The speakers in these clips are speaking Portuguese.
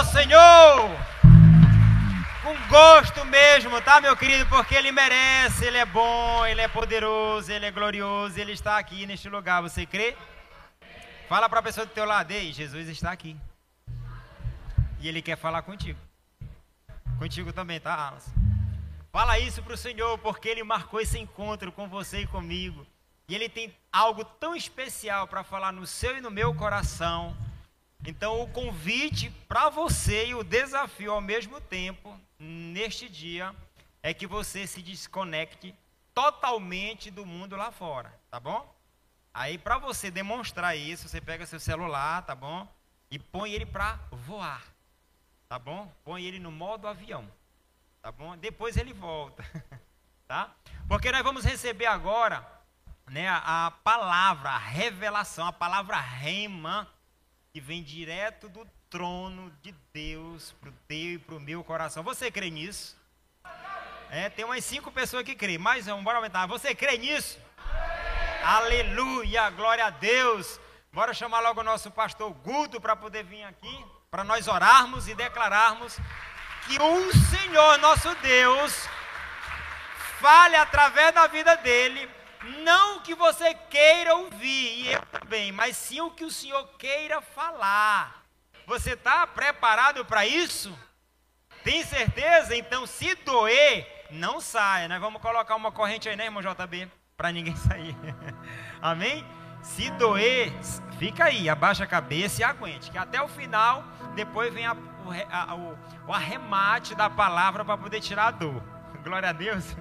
nosso Senhor. Com gosto mesmo, tá, meu querido? Porque Ele merece, Ele é bom, Ele é poderoso, Ele é glorioso, Ele está aqui neste lugar. Você crê? Fala para a pessoa do teu lado, ei, Jesus está aqui. E Ele quer falar contigo. Contigo também, tá? Fala isso para o Senhor, porque Ele marcou esse encontro com você e comigo. E Ele tem algo tão especial para falar no seu e no meu coração. Então, o convite para você e o desafio ao mesmo tempo, neste dia, é que você se desconecte totalmente do mundo lá fora, tá bom? Aí, para você demonstrar isso, você pega seu celular, tá bom? E põe ele para voar, tá bom? Põe ele no modo avião, tá bom? Depois ele volta, tá? Porque nós vamos receber agora, né, a, palavra, a revelação, a palavra rema, que vem direto do trono de Deus para o teu e para o meu coração. Você crê nisso? É, tem umas cinco pessoas que creem. Mais um, bora aumentar. Você crê nisso? Aleluia, glória a Deus. Bora chamar logo o nosso pastor Guto para poder vir aqui, para nós orarmos e declararmos que o Senhor, nosso Deus, fale através da vida dele não o que você queira ouvir, e eu também, mas sim o que o Senhor queira falar. Você está preparado para isso? Tem certeza? Então, se doer, não saia. Nós vamos colocar uma corrente aí, né, irmão JB? Para ninguém sair. Amém? Se doer, fica aí, abaixa a cabeça e aguente. Que até o final, depois vem a, o, a, o, o arremate da palavra para poder tirar a dor. Glória a Deus.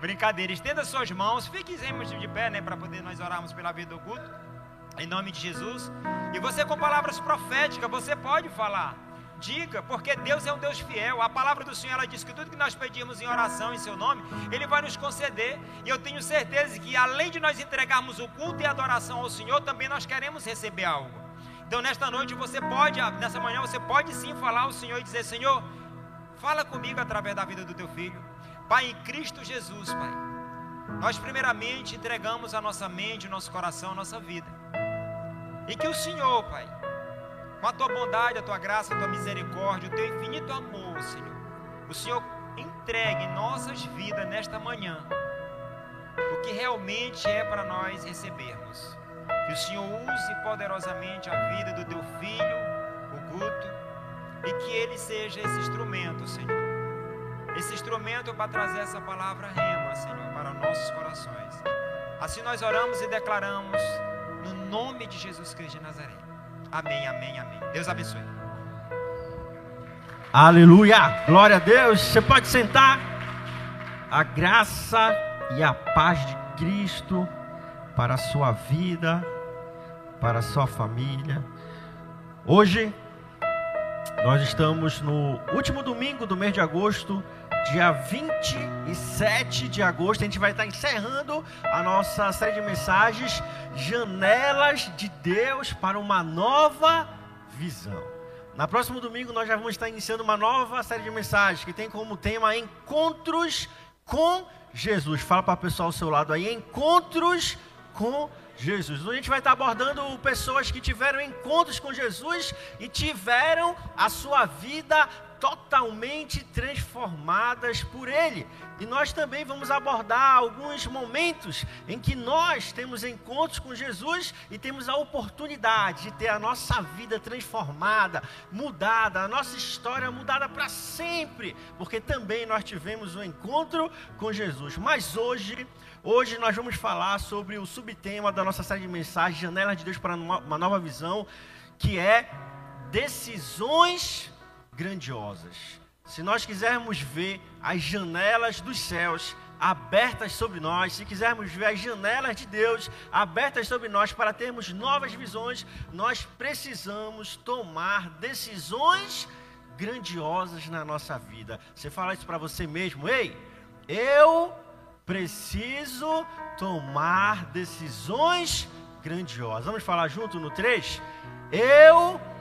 Brincadeira, estenda suas mãos, fiquemos de pé, né, para poder nós orarmos pela vida do culto, em nome de Jesus. E você com palavras proféticas, você pode falar. Diga, porque Deus é um Deus fiel. A palavra do Senhor ela diz que tudo que nós pedimos em oração em seu nome, Ele vai nos conceder. E eu tenho certeza que além de nós entregarmos o culto e a adoração ao Senhor, também nós queremos receber algo. Então nesta noite você pode, nessa manhã você pode sim falar ao Senhor e dizer: Senhor, fala comigo através da vida do teu filho. Pai, em Cristo Jesus, Pai, nós primeiramente entregamos a nossa mente, o nosso coração, a nossa vida. E que o Senhor, Pai, com a tua bondade, a tua graça, a tua misericórdia, o teu infinito amor, Senhor, o Senhor entregue em nossas vidas nesta manhã o que realmente é para nós recebermos. Que o Senhor use poderosamente a vida do teu filho, o Guto, e que ele seja esse instrumento, Senhor esse instrumento para trazer essa palavra rema, Senhor, para nossos corações. Assim nós oramos e declaramos no nome de Jesus Cristo de Nazaré. Amém, amém, amém. Deus abençoe. Aleluia! Glória a Deus. Você pode sentar. A graça e a paz de Cristo para a sua vida, para a sua família. Hoje nós estamos no último domingo do mês de agosto dia 27 de agosto, a gente vai estar encerrando a nossa série de mensagens Janelas de Deus para uma nova visão. Na próximo domingo nós já vamos estar iniciando uma nova série de mensagens que tem como tema Encontros com Jesus. Fala para o pessoal ao seu lado aí, Encontros com Jesus. Então, a gente vai estar abordando pessoas que tiveram encontros com Jesus e tiveram a sua vida totalmente transformadas por Ele. E nós também vamos abordar alguns momentos em que nós temos encontros com Jesus e temos a oportunidade de ter a nossa vida transformada, mudada, a nossa história mudada para sempre, porque também nós tivemos um encontro com Jesus. Mas hoje, hoje nós vamos falar sobre o subtema da nossa série de mensagens, Janelas de Deus para uma nova visão, que é decisões grandiosas. Se nós quisermos ver as janelas dos céus abertas sobre nós, se quisermos ver as janelas de Deus abertas sobre nós para termos novas visões, nós precisamos tomar decisões grandiosas na nossa vida. Você fala isso para você mesmo, ei, eu preciso tomar decisões grandiosas. Vamos falar junto no 3? Eu preciso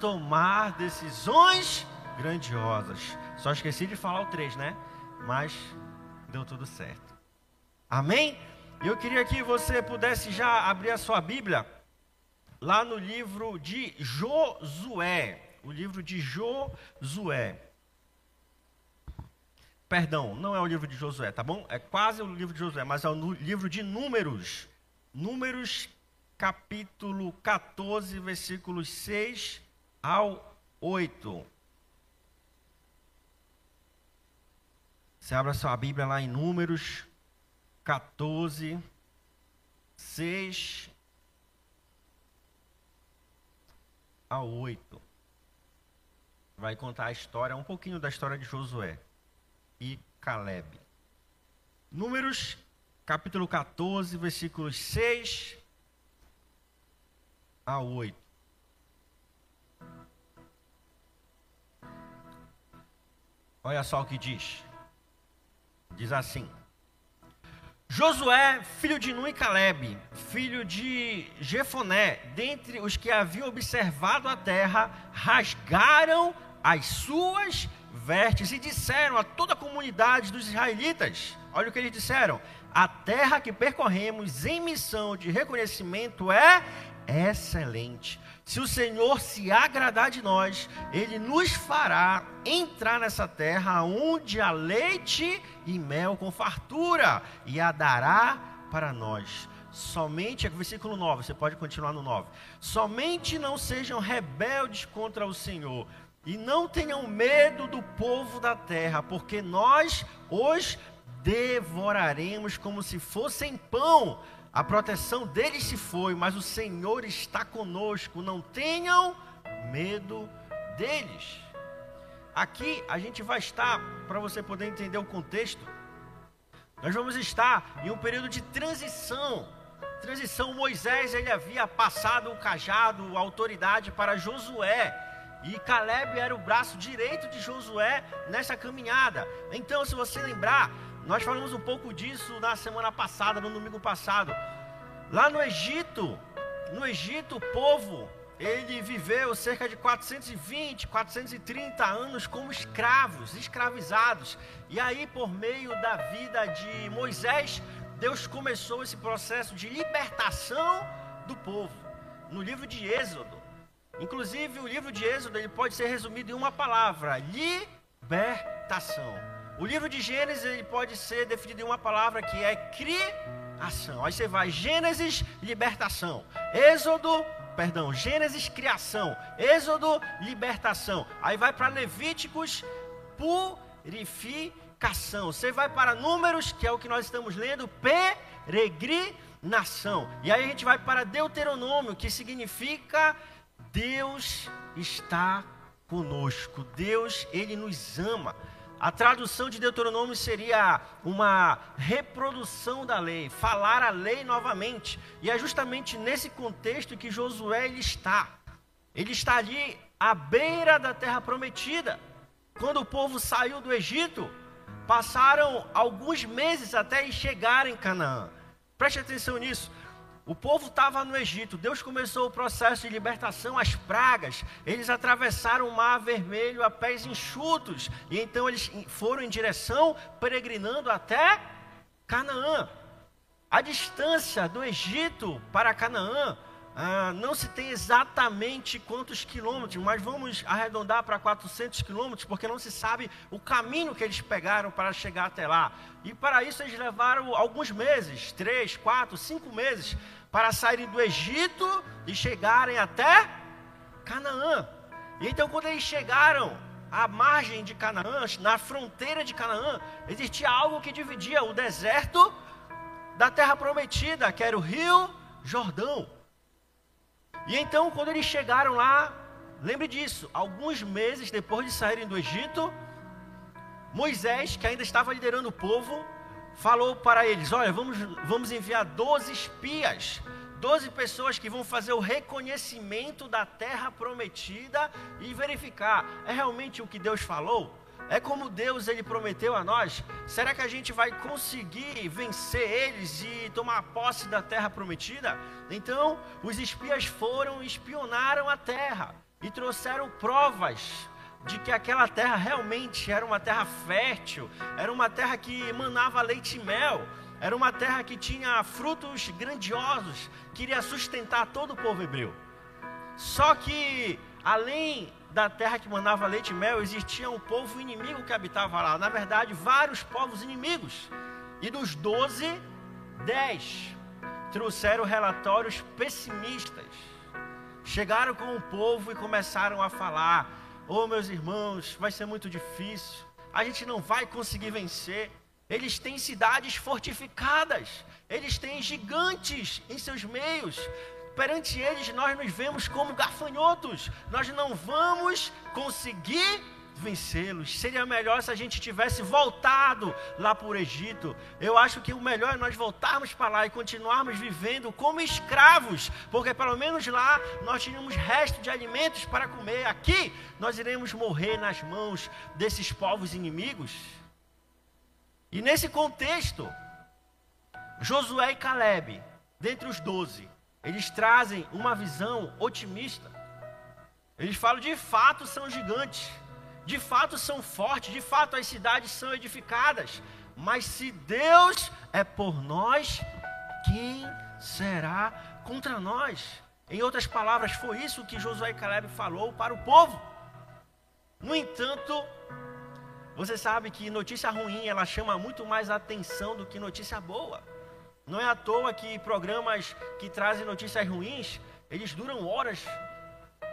tomar decisões grandiosas. Só esqueci de falar o 3, né? Mas deu tudo certo. Amém? Eu queria que você pudesse já abrir a sua Bíblia lá no livro de Josué. o livro de Josué. Perdão, não é o livro de Josué, tá bom? É quase o livro de Josué, mas é o livro de Números. Números, capítulo 14, versículos 6 ao 8. Você abre a sua Bíblia lá em Números 14, 6 a 8. Vai contar a história, um pouquinho da história de Josué e Caleb. Números, capítulo 14, versículos 6 a 8. Olha só o que diz. Diz assim: Josué, filho de Nun e Caleb, filho de Jefoné, dentre os que haviam observado a terra, rasgaram as suas vestes e disseram a toda a comunidade dos israelitas: Olha o que eles disseram: A terra que percorremos em missão de reconhecimento é excelente. Se o Senhor se agradar de nós, Ele nos fará entrar nessa terra onde há leite e mel com fartura, e a dará para nós. Somente, é versículo 9, você pode continuar no 9. Somente não sejam rebeldes contra o Senhor, e não tenham medo do povo da terra, porque nós os devoraremos como se fossem pão a proteção deles se foi, mas o Senhor está conosco. Não tenham medo deles. Aqui a gente vai estar, para você poder entender o contexto, nós vamos estar em um período de transição. Transição, Moisés ele havia passado o cajado, a autoridade para Josué. E Caleb era o braço direito de Josué nessa caminhada. Então, se você lembrar, nós falamos um pouco disso na semana passada, no domingo passado. Lá no Egito, no Egito, o povo, ele viveu cerca de 420, 430 anos como escravos, escravizados. E aí, por meio da vida de Moisés, Deus começou esse processo de libertação do povo. No livro de Êxodo, inclusive o livro de Êxodo, ele pode ser resumido em uma palavra: libertação. O livro de Gênesis ele pode ser definido em uma palavra que é criação. Aí você vai Gênesis, libertação. Êxodo, perdão, Gênesis, criação. Êxodo, libertação. Aí vai para Levíticos, purificação. Você vai para Números, que é o que nós estamos lendo, peregrinação. E aí a gente vai para Deuteronômio, que significa Deus está conosco. Deus, ele nos ama. A tradução de Deuteronômio seria uma reprodução da lei, falar a lei novamente. E é justamente nesse contexto que Josué ele está. Ele está ali à beira da terra prometida. Quando o povo saiu do Egito, passaram alguns meses até chegar em Canaã. Preste atenção nisso. O povo estava no Egito, Deus começou o processo de libertação, as pragas. Eles atravessaram o Mar Vermelho a pés enxutos, e então eles foram em direção, peregrinando até Canaã. A distância do Egito para Canaã ah, não se tem exatamente quantos quilômetros, mas vamos arredondar para 400 quilômetros, porque não se sabe o caminho que eles pegaram para chegar até lá. E para isso eles levaram alguns meses três, quatro, cinco meses para saírem do Egito e chegarem até Canaã. E então, quando eles chegaram à margem de Canaã, na fronteira de Canaã, existia algo que dividia o deserto da terra prometida, que era o rio Jordão. E então, quando eles chegaram lá, lembre disso, alguns meses depois de saírem do Egito, Moisés, que ainda estava liderando o povo, falou para eles: Olha, vamos, vamos enviar 12 espias, 12 pessoas que vão fazer o reconhecimento da terra prometida e verificar: é realmente o que Deus falou? É como Deus ele prometeu a nós? Será que a gente vai conseguir vencer eles e tomar posse da terra prometida? Então, os espias foram espionaram a terra e trouxeram provas de que aquela terra realmente era uma terra fértil, era uma terra que emanava leite e mel, era uma terra que tinha frutos grandiosos, queria sustentar todo o povo hebreu. Só que, além da terra que mandava leite e mel, existia um povo inimigo que habitava lá. Na verdade, vários povos inimigos. E dos doze, dez trouxeram relatórios pessimistas. Chegaram com o povo e começaram a falar: Oh, meus irmãos, vai ser muito difícil, a gente não vai conseguir vencer. Eles têm cidades fortificadas, eles têm gigantes em seus meios. Perante eles, nós nos vemos como gafanhotos, nós não vamos conseguir vencê-los. Seria melhor se a gente tivesse voltado lá para o Egito. Eu acho que o melhor é nós voltarmos para lá e continuarmos vivendo como escravos, porque pelo menos lá nós tínhamos resto de alimentos para comer. Aqui nós iremos morrer nas mãos desses povos inimigos. E nesse contexto, Josué e Caleb, dentre os doze, eles trazem uma visão otimista. Eles falam de fato são gigantes de fato são fortes, de fato as cidades são edificadas. Mas se Deus é por nós, quem será contra nós? Em outras palavras, foi isso que Josué e Caleb falou para o povo. No entanto, você sabe que notícia ruim ela chama muito mais atenção do que notícia boa. Não é à toa que programas que trazem notícias ruins, eles duram horas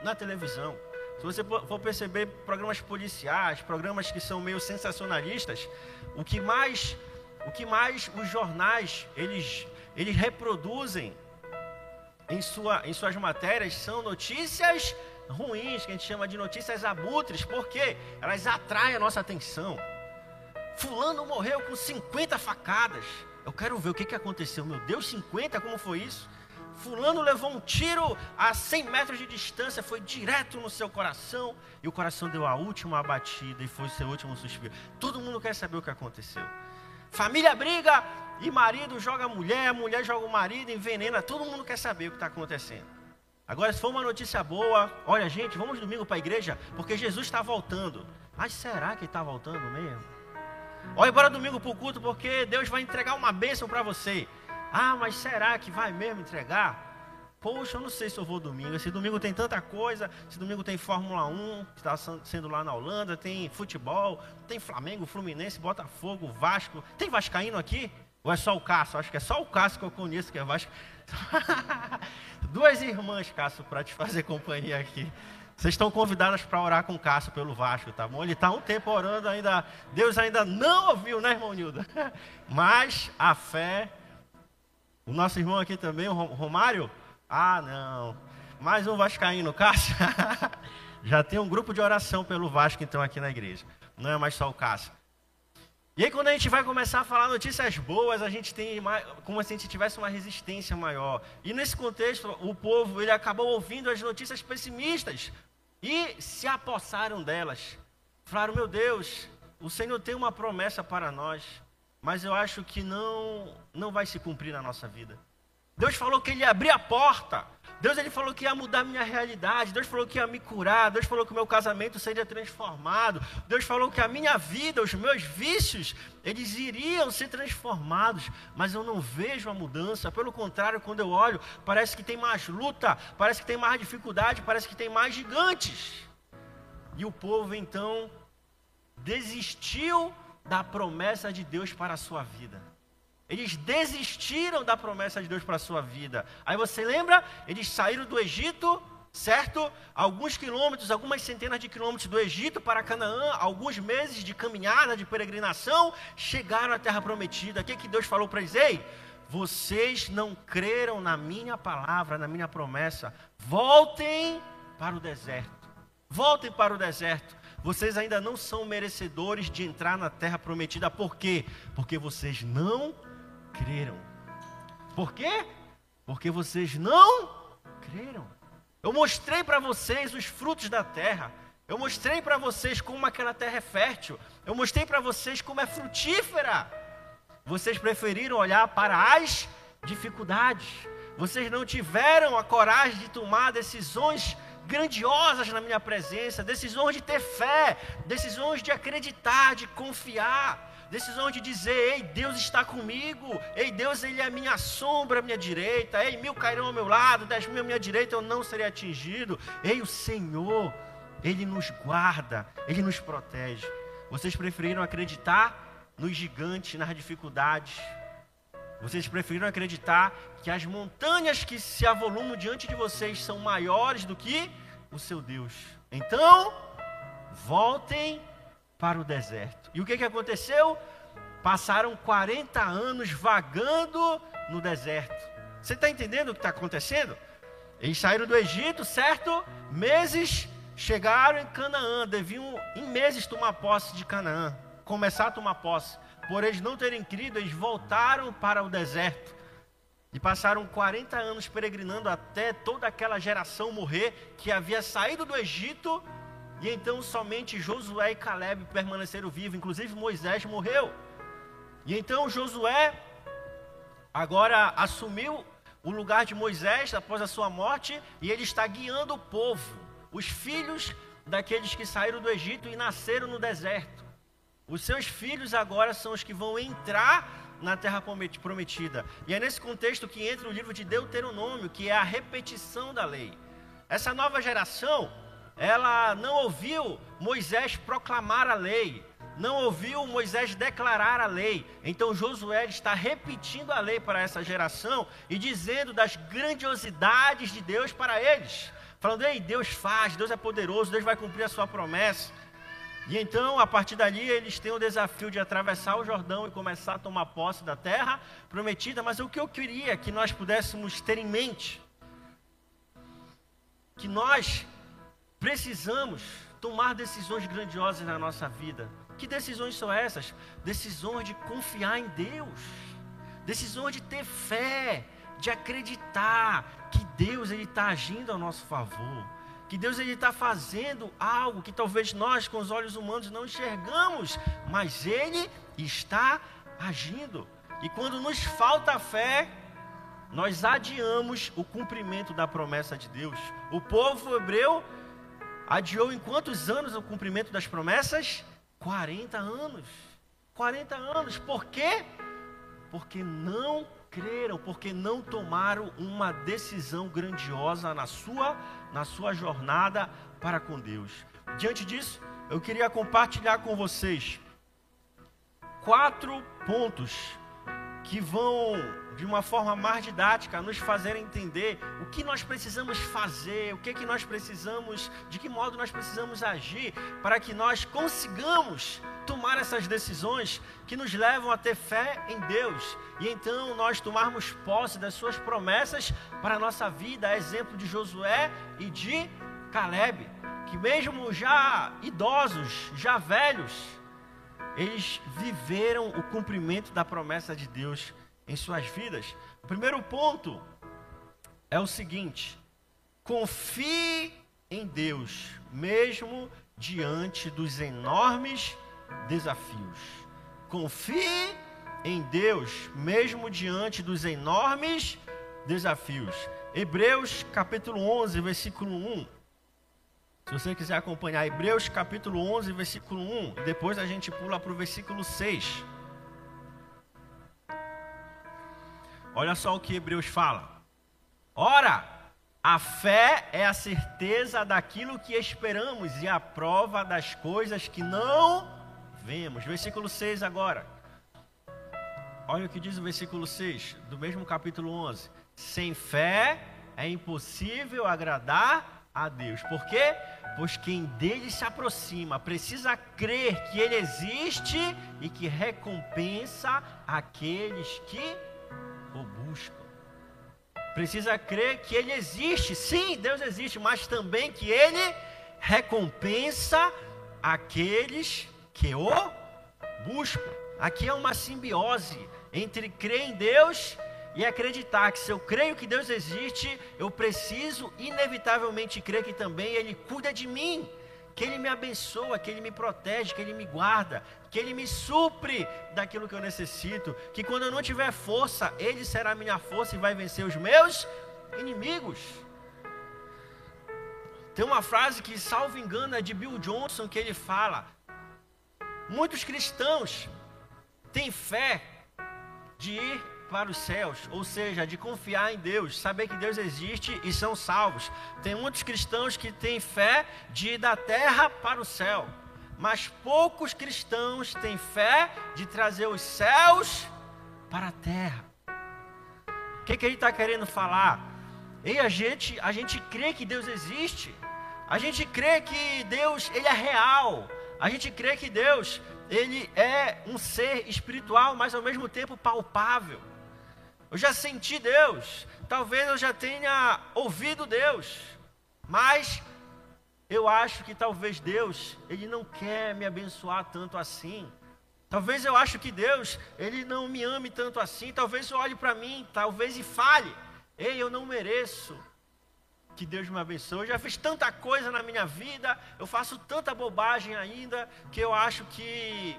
na televisão. Se você for perceber programas policiais, programas que são meio sensacionalistas, o que mais, o que mais os jornais eles, eles reproduzem em, sua, em suas matérias são notícias ruins, que a gente chama de notícias abutres, porque elas atraem a nossa atenção. Fulano morreu com 50 facadas. Eu quero ver o que, que aconteceu. Meu Deus, 50? Como foi isso? Fulano levou um tiro a 100 metros de distância, foi direto no seu coração, e o coração deu a última batida e foi o seu último suspiro. Todo mundo quer saber o que aconteceu. Família briga e marido joga mulher, mulher joga o marido, envenena. Todo mundo quer saber o que está acontecendo. Agora, se for uma notícia boa, olha, gente, vamos domingo para a igreja, porque Jesus está voltando. Mas será que está voltando mesmo? Olha, bora domingo para o culto, porque Deus vai entregar uma bênção para você. Ah, mas será que vai mesmo entregar? Poxa, eu não sei se eu vou domingo. Esse domingo tem tanta coisa. Esse domingo tem Fórmula 1, que está sendo lá na Holanda. Tem futebol. Tem Flamengo, Fluminense, Botafogo, Vasco. Tem Vascaíno aqui? Ou é só o Cássio? Acho que é só o Cássio que eu conheço que é Vasco. Duas irmãs, Cássio, para te fazer companhia aqui. Vocês estão convidadas para orar com o Cássio pelo Vasco, tá bom? Ele está um tempo orando ainda. Deus ainda não ouviu, né, irmão Nilda? Mas a fé o nosso irmão aqui também, o Romário? Ah, não. Mais um Vascaíno, Cássio. Já tem um grupo de oração pelo Vasco, então, aqui na igreja. Não é mais só o Cássio. E aí, quando a gente vai começar a falar notícias boas, a gente tem mais, como se a gente tivesse uma resistência maior. E nesse contexto, o povo ele acabou ouvindo as notícias pessimistas e se apossaram delas. Falaram: Meu Deus, o Senhor tem uma promessa para nós mas eu acho que não não vai se cumprir na nossa vida. Deus falou que ele ia abrir a porta. Deus ele falou que ia mudar a minha realidade. Deus falou que ia me curar. Deus falou que o meu casamento seria transformado. Deus falou que a minha vida, os meus vícios, eles iriam ser transformados. Mas eu não vejo a mudança. Pelo contrário, quando eu olho, parece que tem mais luta, parece que tem mais dificuldade, parece que tem mais gigantes. E o povo então desistiu da promessa de Deus para a sua vida. Eles desistiram da promessa de Deus para a sua vida. Aí você lembra? Eles saíram do Egito, certo? Alguns quilômetros, algumas centenas de quilômetros do Egito para Canaã, alguns meses de caminhada, de peregrinação, chegaram à terra prometida. O que, que Deus falou para eles? Ei, vocês não creram na minha palavra, na minha promessa. Voltem para o deserto. Voltem para o deserto. Vocês ainda não são merecedores de entrar na terra prometida. Por quê? Porque vocês não creram. Por quê? Porque vocês não creram. Eu mostrei para vocês os frutos da terra. Eu mostrei para vocês como aquela terra é fértil. Eu mostrei para vocês como é frutífera. Vocês preferiram olhar para as dificuldades. Vocês não tiveram a coragem de tomar decisões grandiosas na minha presença, decisões de ter fé, decisões de acreditar, de confiar, decisões de dizer: Ei, Deus está comigo, ei, Deus, Ele é a minha sombra à minha direita, ei, mil cairão ao meu lado, dez mil à minha direita, eu não serei atingido, ei, o Senhor Ele nos guarda, Ele nos protege. Vocês preferiram acreditar nos gigantes, nas dificuldades. Vocês preferiram acreditar que as montanhas que se avolumam diante de vocês são maiores do que o seu Deus. Então, voltem para o deserto. E o que, que aconteceu? Passaram 40 anos vagando no deserto. Você está entendendo o que está acontecendo? Eles saíram do Egito, certo? Meses chegaram em Canaã, deviam em meses tomar posse de Canaã, começar a tomar posse. Por eles não terem crido, eles voltaram para o deserto. E passaram 40 anos peregrinando até toda aquela geração morrer que havia saído do Egito. E então somente Josué e Caleb permaneceram vivos, inclusive Moisés morreu. E então Josué agora assumiu o lugar de Moisés após a sua morte e ele está guiando o povo, os filhos daqueles que saíram do Egito e nasceram no deserto. Os seus filhos agora são os que vão entrar na terra prometida. E é nesse contexto que entra o livro de Deuteronômio, que é a repetição da lei. Essa nova geração, ela não ouviu Moisés proclamar a lei, não ouviu Moisés declarar a lei. Então Josué está repetindo a lei para essa geração e dizendo das grandiosidades de Deus para eles. Falando, ei, Deus faz, Deus é poderoso, Deus vai cumprir a sua promessa. E então, a partir dali, eles têm o desafio de atravessar o Jordão e começar a tomar posse da terra prometida. Mas o que eu queria que nós pudéssemos ter em mente, que nós precisamos tomar decisões grandiosas na nossa vida. Que decisões são essas? Decisões de confiar em Deus, decisões de ter fé, de acreditar que Deus ele está agindo ao nosso favor, que Deus ele está fazendo algo que talvez nós com os olhos humanos não enxergamos, mas Ele está agindo. E quando nos falta fé, nós adiamos o cumprimento da promessa de Deus. O povo hebreu adiou em quantos anos o cumprimento das promessas? 40 anos. 40 anos. Por quê? Porque não creram, porque não tomaram uma decisão grandiosa na sua, na sua jornada para com Deus. Diante disso, eu queria compartilhar com vocês quatro pontos que vão, de uma forma mais didática, nos fazer entender o que nós precisamos fazer, o que, que nós precisamos, de que modo nós precisamos agir para que nós consigamos tomar essas decisões que nos levam a ter fé em Deus. E então nós tomarmos posse das suas promessas para a nossa vida, a exemplo de Josué e de Caleb, que mesmo já idosos, já velhos, eles viveram o cumprimento da promessa de Deus em suas vidas. O primeiro ponto é o seguinte: confie em Deus, mesmo diante dos enormes desafios. Confie em Deus, mesmo diante dos enormes desafios. Hebreus capítulo 11, versículo 1. Se você quiser acompanhar Hebreus capítulo 11, versículo 1, e depois a gente pula para o versículo 6. Olha só o que Hebreus fala. Ora, a fé é a certeza daquilo que esperamos e a prova das coisas que não vemos. Versículo 6 agora. Olha o que diz o versículo 6 do mesmo capítulo 11. Sem fé é impossível agradar a Deus. Por quê? Pois quem dele se aproxima precisa crer que ele existe e que recompensa aqueles que o buscam. Precisa crer que ele existe. Sim, Deus existe, mas também que ele recompensa aqueles que o buscam. Aqui é uma simbiose entre crer em Deus e acreditar que se eu creio que Deus existe, eu preciso inevitavelmente crer que também Ele cuida de mim, que Ele me abençoa, que Ele me protege, que Ele me guarda, que Ele me supre daquilo que eu necessito, que quando eu não tiver força, Ele será a minha força e vai vencer os meus inimigos. Tem uma frase que, salvo engano, é de Bill Johnson, que ele fala: Muitos cristãos têm fé de ir para os céus, ou seja, de confiar em Deus, saber que Deus existe e são salvos. Tem muitos cristãos que têm fé de ir da terra para o céu, mas poucos cristãos têm fé de trazer os céus para a terra. O que, que ele está querendo falar? E a gente, a gente crê que Deus existe, a gente crê que Deus ele é real, a gente crê que Deus ele é um ser espiritual, mas ao mesmo tempo palpável. Eu já senti Deus, talvez eu já tenha ouvido Deus, mas eu acho que talvez Deus, ele não quer me abençoar tanto assim. Talvez eu acho que Deus, ele não me ame tanto assim. Talvez eu olhe para mim, talvez e fale: "Ei, eu não mereço que Deus me abençoe. Eu já fiz tanta coisa na minha vida, eu faço tanta bobagem ainda, que eu acho que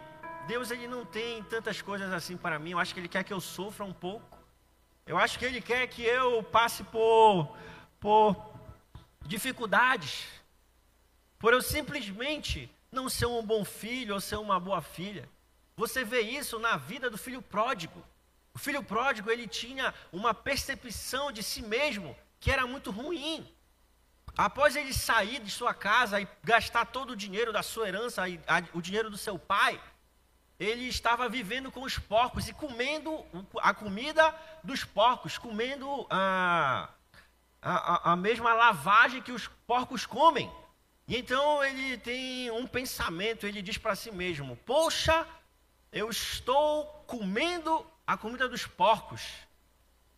Deus ele não tem tantas coisas assim para mim. Eu acho que ele quer que eu sofra um pouco. Eu acho que ele quer que eu passe por por dificuldades. Por eu simplesmente não ser um bom filho ou ser uma boa filha. Você vê isso na vida do filho pródigo. O filho pródigo, ele tinha uma percepção de si mesmo que era muito ruim. Após ele sair de sua casa e gastar todo o dinheiro da sua herança, o dinheiro do seu pai, ele estava vivendo com os porcos e comendo a comida dos porcos, comendo a, a, a mesma lavagem que os porcos comem. E então ele tem um pensamento, ele diz para si mesmo: Poxa, eu estou comendo a comida dos porcos.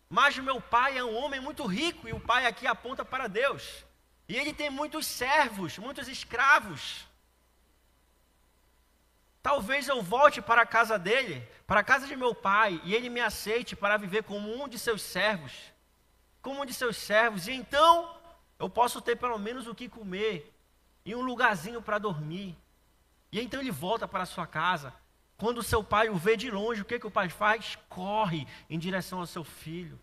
Mas meu pai é um homem muito rico, e o pai aqui aponta para Deus. E ele tem muitos servos, muitos escravos. Talvez eu volte para a casa dele, para a casa de meu pai, e ele me aceite para viver como um de seus servos. Como um de seus servos. E então eu posso ter pelo menos o que comer e um lugarzinho para dormir. E então ele volta para a sua casa. Quando seu pai o vê de longe, o que, que o pai faz? Corre em direção ao seu filho.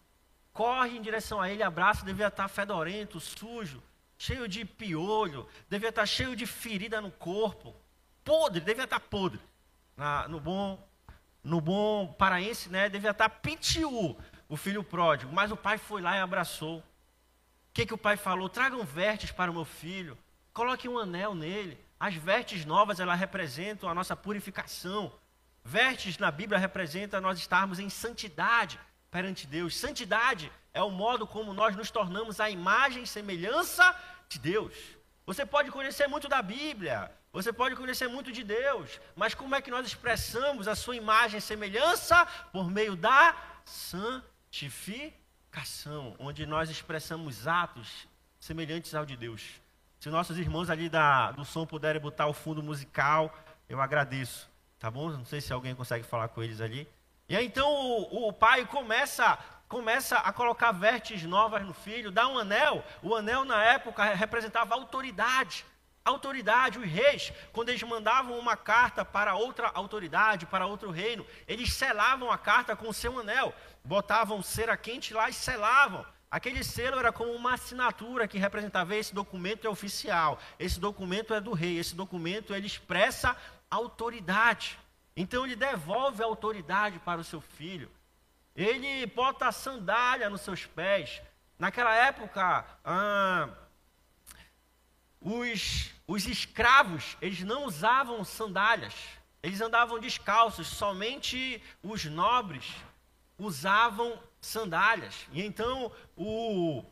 Corre em direção a ele, abraça, devia estar fedorento, sujo, cheio de piolho, devia estar cheio de ferida no corpo, podre, devia estar podre. Na, no bom no bom paraense, né, devia estar pitiu o filho pródigo, mas o pai foi lá e abraçou. O que, que o pai falou? Tragam vertes para o meu filho, coloque um anel nele. As vertes novas, elas representam a nossa purificação. Vertes na Bíblia representa nós estarmos em santidade perante Deus. Santidade é o modo como nós nos tornamos a imagem e semelhança de Deus. Você pode conhecer muito da Bíblia, você pode conhecer muito de Deus, mas como é que nós expressamos a sua imagem e semelhança? Por meio da santificação, onde nós expressamos atos semelhantes ao de Deus. Se nossos irmãos ali da, do som puderem botar o fundo musical, eu agradeço. Tá bom? Não sei se alguém consegue falar com eles ali. E aí então o, o pai começa começa a colocar vertes novas no filho, dá um anel. O anel na época representava autoridade. Autoridade, os reis, quando eles mandavam uma carta para outra autoridade, para outro reino, eles selavam a carta com o seu anel, botavam cera quente lá e selavam. Aquele selo era como uma assinatura que representava esse documento é oficial, esse documento é do rei, esse documento ele expressa autoridade. Então ele devolve a autoridade para o seu filho. Ele bota a sandália nos seus pés. Naquela época, ah, os, os escravos, eles não usavam sandálias. Eles andavam descalços. Somente os nobres usavam sandálias. E então o,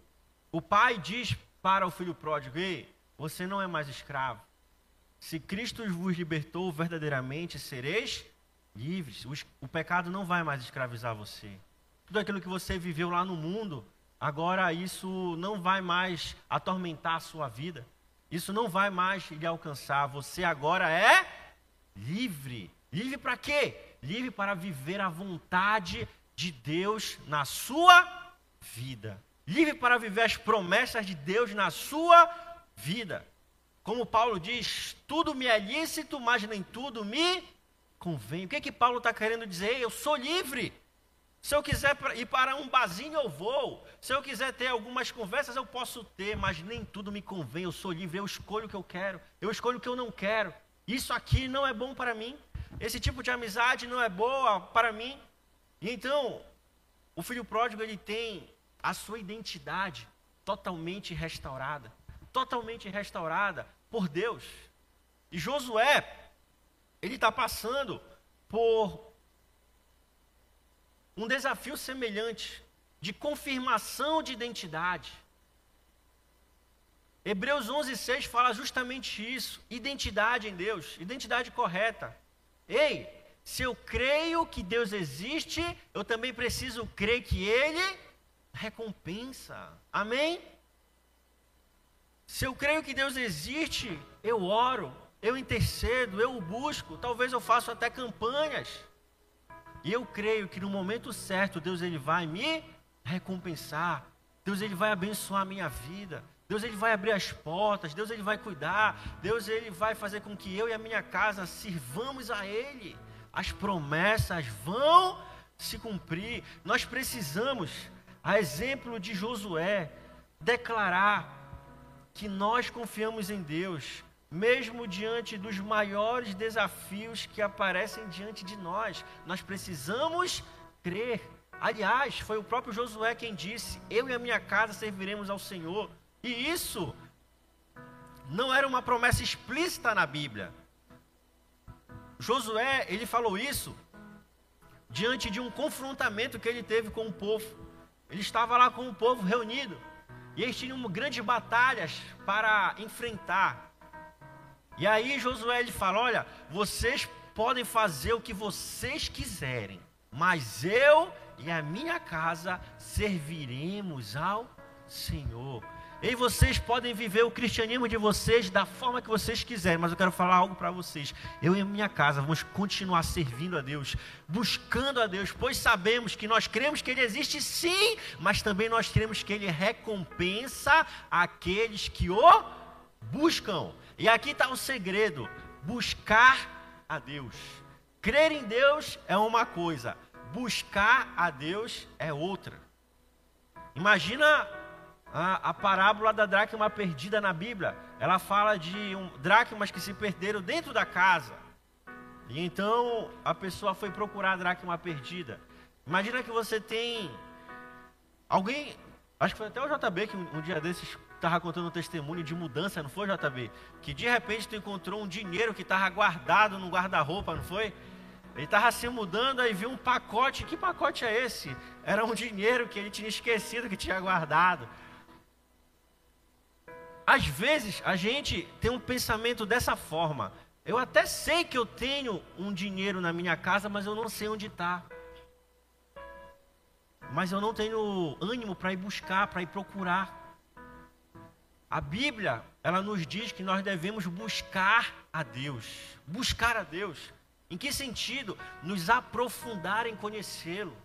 o pai diz para o filho pródigo: Ei, você não é mais escravo. Se Cristo vos libertou verdadeiramente, sereis livres. O, pecado não vai mais escravizar você. Tudo aquilo que você viveu lá no mundo, agora isso não vai mais atormentar a sua vida. Isso não vai mais lhe alcançar. Você agora é livre. Livre para quê? Livre para viver a vontade de Deus na sua vida. Livre para viver as promessas de Deus na sua vida. Como Paulo diz, tudo me é lícito, mas nem tudo me convém. O que, é que Paulo está querendo dizer? Eu sou livre. Se eu quiser ir para um barzinho, eu vou. Se eu quiser ter algumas conversas, eu posso ter, mas nem tudo me convém. Eu sou livre, eu escolho o que eu quero, eu escolho o que eu não quero. Isso aqui não é bom para mim. Esse tipo de amizade não é boa para mim. E então, o filho pródigo ele tem a sua identidade totalmente restaurada, totalmente restaurada por Deus. E Josué, ele está passando por um desafio semelhante de confirmação de identidade. Hebreus 11:6 fala justamente isso, identidade em Deus, identidade correta. Ei, se eu creio que Deus existe, eu também preciso crer que ele recompensa. Amém? Se eu creio que Deus existe, eu oro, eu intercedo, eu busco, talvez eu faça até campanhas. E eu creio que no momento certo Deus ele vai me recompensar. Deus ele vai abençoar a minha vida. Deus ele vai abrir as portas, Deus ele vai cuidar, Deus ele vai fazer com que eu e a minha casa sirvamos a ele. As promessas vão se cumprir. Nós precisamos, a exemplo de Josué, declarar que nós confiamos em Deus, mesmo diante dos maiores desafios que aparecem diante de nós. Nós precisamos crer. Aliás, foi o próprio Josué quem disse: Eu e a minha casa serviremos ao Senhor. E isso não era uma promessa explícita na Bíblia. Josué, ele falou isso diante de um confrontamento que ele teve com o povo. Ele estava lá com o povo reunido. E eles tinham grandes batalhas para enfrentar. E aí Josué ele fala: Olha, vocês podem fazer o que vocês quiserem, mas eu e a minha casa serviremos ao Senhor. E vocês podem viver o cristianismo de vocês da forma que vocês quiserem, mas eu quero falar algo para vocês. Eu e a minha casa vamos continuar servindo a Deus, buscando a Deus, pois sabemos que nós cremos que Ele existe sim, mas também nós cremos que Ele recompensa aqueles que o buscam. E aqui está o segredo: buscar a Deus. Crer em Deus é uma coisa, buscar a Deus é outra. Imagina a, a parábola da dracma perdida na Bíblia. Ela fala de um, dracmas que se perderam dentro da casa. E então a pessoa foi procurar a dracma perdida. Imagina que você tem alguém, acho que foi até o JB que um, um dia desses estava contando um testemunho de mudança, não foi, JB? Que de repente tu encontrou um dinheiro que estava guardado no guarda-roupa, não foi? Ele estava se mudando, aí viu um pacote. Que pacote é esse? Era um dinheiro que ele tinha esquecido que tinha guardado. Às vezes a gente tem um pensamento dessa forma. Eu até sei que eu tenho um dinheiro na minha casa, mas eu não sei onde está. Mas eu não tenho ânimo para ir buscar, para ir procurar. A Bíblia, ela nos diz que nós devemos buscar a Deus. Buscar a Deus. Em que sentido? Nos aprofundar em conhecê-lo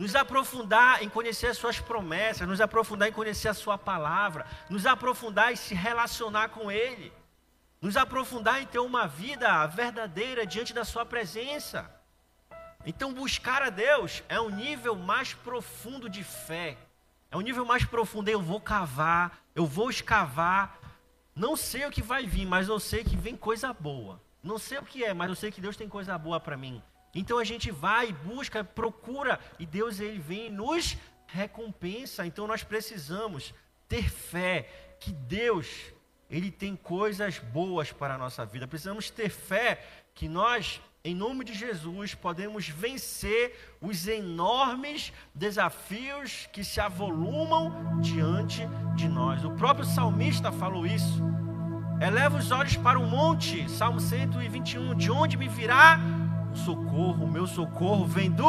nos aprofundar em conhecer as suas promessas, nos aprofundar em conhecer a sua palavra, nos aprofundar em se relacionar com Ele, nos aprofundar em ter uma vida verdadeira diante da Sua presença. Então, buscar a Deus é um nível mais profundo de fé, é um nível mais profundo. Eu vou cavar, eu vou escavar, não sei o que vai vir, mas eu sei que vem coisa boa. Não sei o que é, mas eu sei que Deus tem coisa boa para mim. Então a gente vai, busca, procura e Deus ele vem e nos recompensa. Então nós precisamos ter fé que Deus ele tem coisas boas para a nossa vida. Precisamos ter fé que nós, em nome de Jesus, podemos vencer os enormes desafios que se avolumam diante de nós. O próprio salmista falou isso. Eleva os olhos para o monte, Salmo 121, de onde me virá o socorro, o meu socorro vem do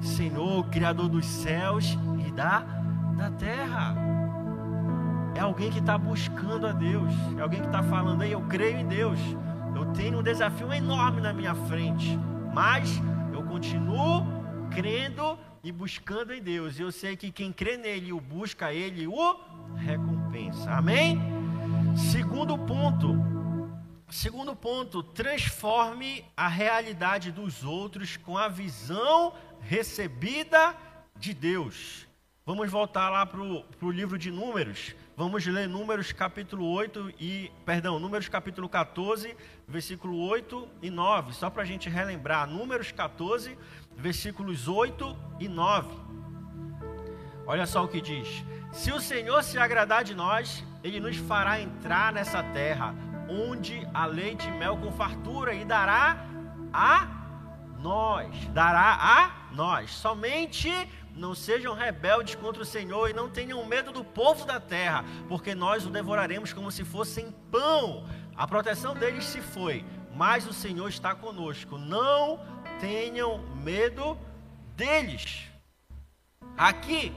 Senhor, Criador dos céus e da, da terra. É alguém que está buscando a Deus, é alguém que está falando aí, eu creio em Deus, eu tenho um desafio enorme na minha frente, mas eu continuo crendo e buscando em Deus. E eu sei que quem crê nele e o busca ele, o recompensa. Amém? Segundo ponto, Segundo ponto, transforme a realidade dos outros com a visão recebida de Deus. Vamos voltar lá para o livro de Números. Vamos ler Números capítulo 8 e. Perdão, Números capítulo 14, versículo 8 e 9. Só para a gente relembrar. Números 14, versículos 8 e 9. Olha só o que diz: Se o Senhor se agradar de nós, ele nos fará entrar nessa terra, onde há leite e mel com fartura, e dará a nós, dará a nós. Somente não sejam rebeldes contra o Senhor e não tenham medo do povo da terra, porque nós o devoraremos como se fossem pão. A proteção deles se foi, mas o Senhor está conosco. Não tenham medo deles. Aqui,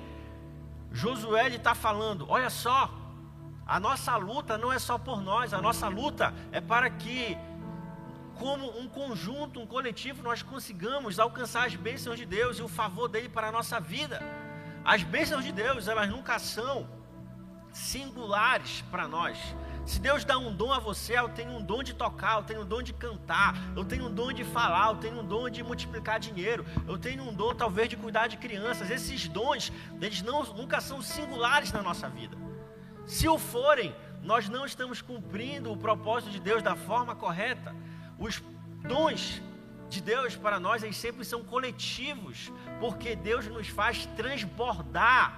Josué está falando: olha só, a nossa luta não é só por nós, a nossa luta é para que, como um conjunto, um coletivo, nós consigamos alcançar as bênçãos de Deus e o favor dele para a nossa vida. As bênçãos de Deus, elas nunca são singulares para nós. Se Deus dá um dom a você, eu tenho um dom de tocar, eu tenho um dom de cantar, eu tenho um dom de falar, eu tenho um dom de multiplicar dinheiro, eu tenho um dom talvez de cuidar de crianças. Esses dons, eles não, nunca são singulares na nossa vida. Se o forem, nós não estamos cumprindo o propósito de Deus da forma correta. Os dons de Deus para nós, eles sempre são coletivos, porque Deus nos faz transbordar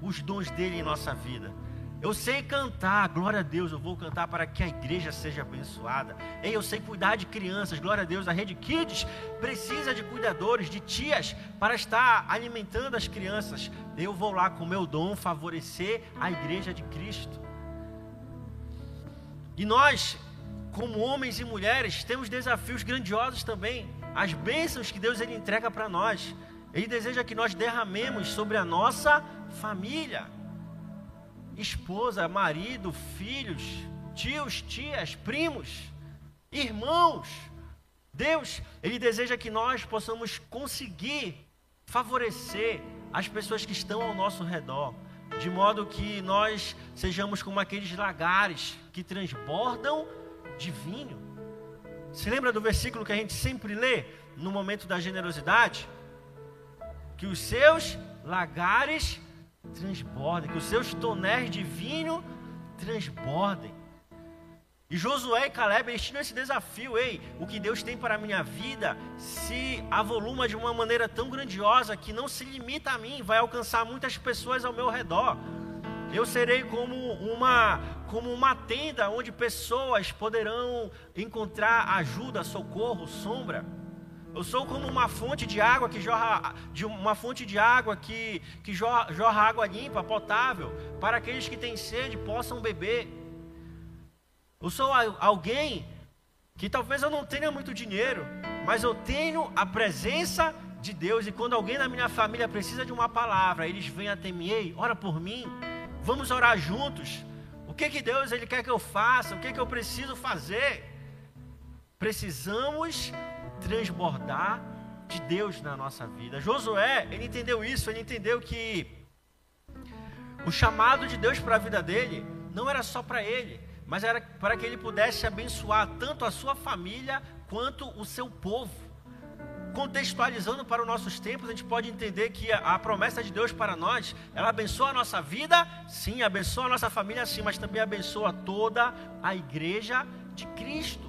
os dons dele em nossa vida. Eu sei cantar, glória a Deus, eu vou cantar para que a igreja seja abençoada. Ei, eu sei cuidar de crianças, glória a Deus, a Rede Kids precisa de cuidadores, de tias, para estar alimentando as crianças. Eu vou lá com meu dom favorecer a igreja de Cristo. E nós, como homens e mulheres, temos desafios grandiosos também. As bênçãos que Deus ele entrega para nós. Ele deseja que nós derramemos sobre a nossa família esposa, marido, filhos, tios, tias, primos, irmãos. Deus, Ele deseja que nós possamos conseguir favorecer as pessoas que estão ao nosso redor, de modo que nós sejamos como aqueles lagares que transbordam de vinho. Se lembra do versículo que a gente sempre lê no momento da generosidade? Que os seus lagares transbordem, que os seus tonéis de vinho transbordem. E Josué e Caleb, eles tinham esse desafio, ei, o que Deus tem para a minha vida se avoluma de uma maneira tão grandiosa que não se limita a mim, vai alcançar muitas pessoas ao meu redor. Eu serei como uma, como uma tenda onde pessoas poderão encontrar ajuda, socorro, sombra. Eu sou como uma fonte de água que jorra, de uma fonte de água que, que jorra, jorra água limpa, potável, para aqueles que têm sede possam beber. Eu sou alguém que talvez eu não tenha muito dinheiro, mas eu tenho a presença de Deus. E quando alguém na minha família precisa de uma palavra, eles vêm até mim, ei, ora por mim, vamos orar juntos. O que que Deus ele quer que eu faça? O que que eu preciso fazer? Precisamos transbordar de Deus na nossa vida. Josué, ele entendeu isso, ele entendeu que o chamado de Deus para a vida dele não era só para ele, mas era para que ele pudesse abençoar tanto a sua família quanto o seu povo. Contextualizando para os nossos tempos, a gente pode entender que a, promessa de Deus para nós, ela abençoa a nossa vida, sim, abençoa a nossa família, sim, mas também abençoa toda a igreja de Cristo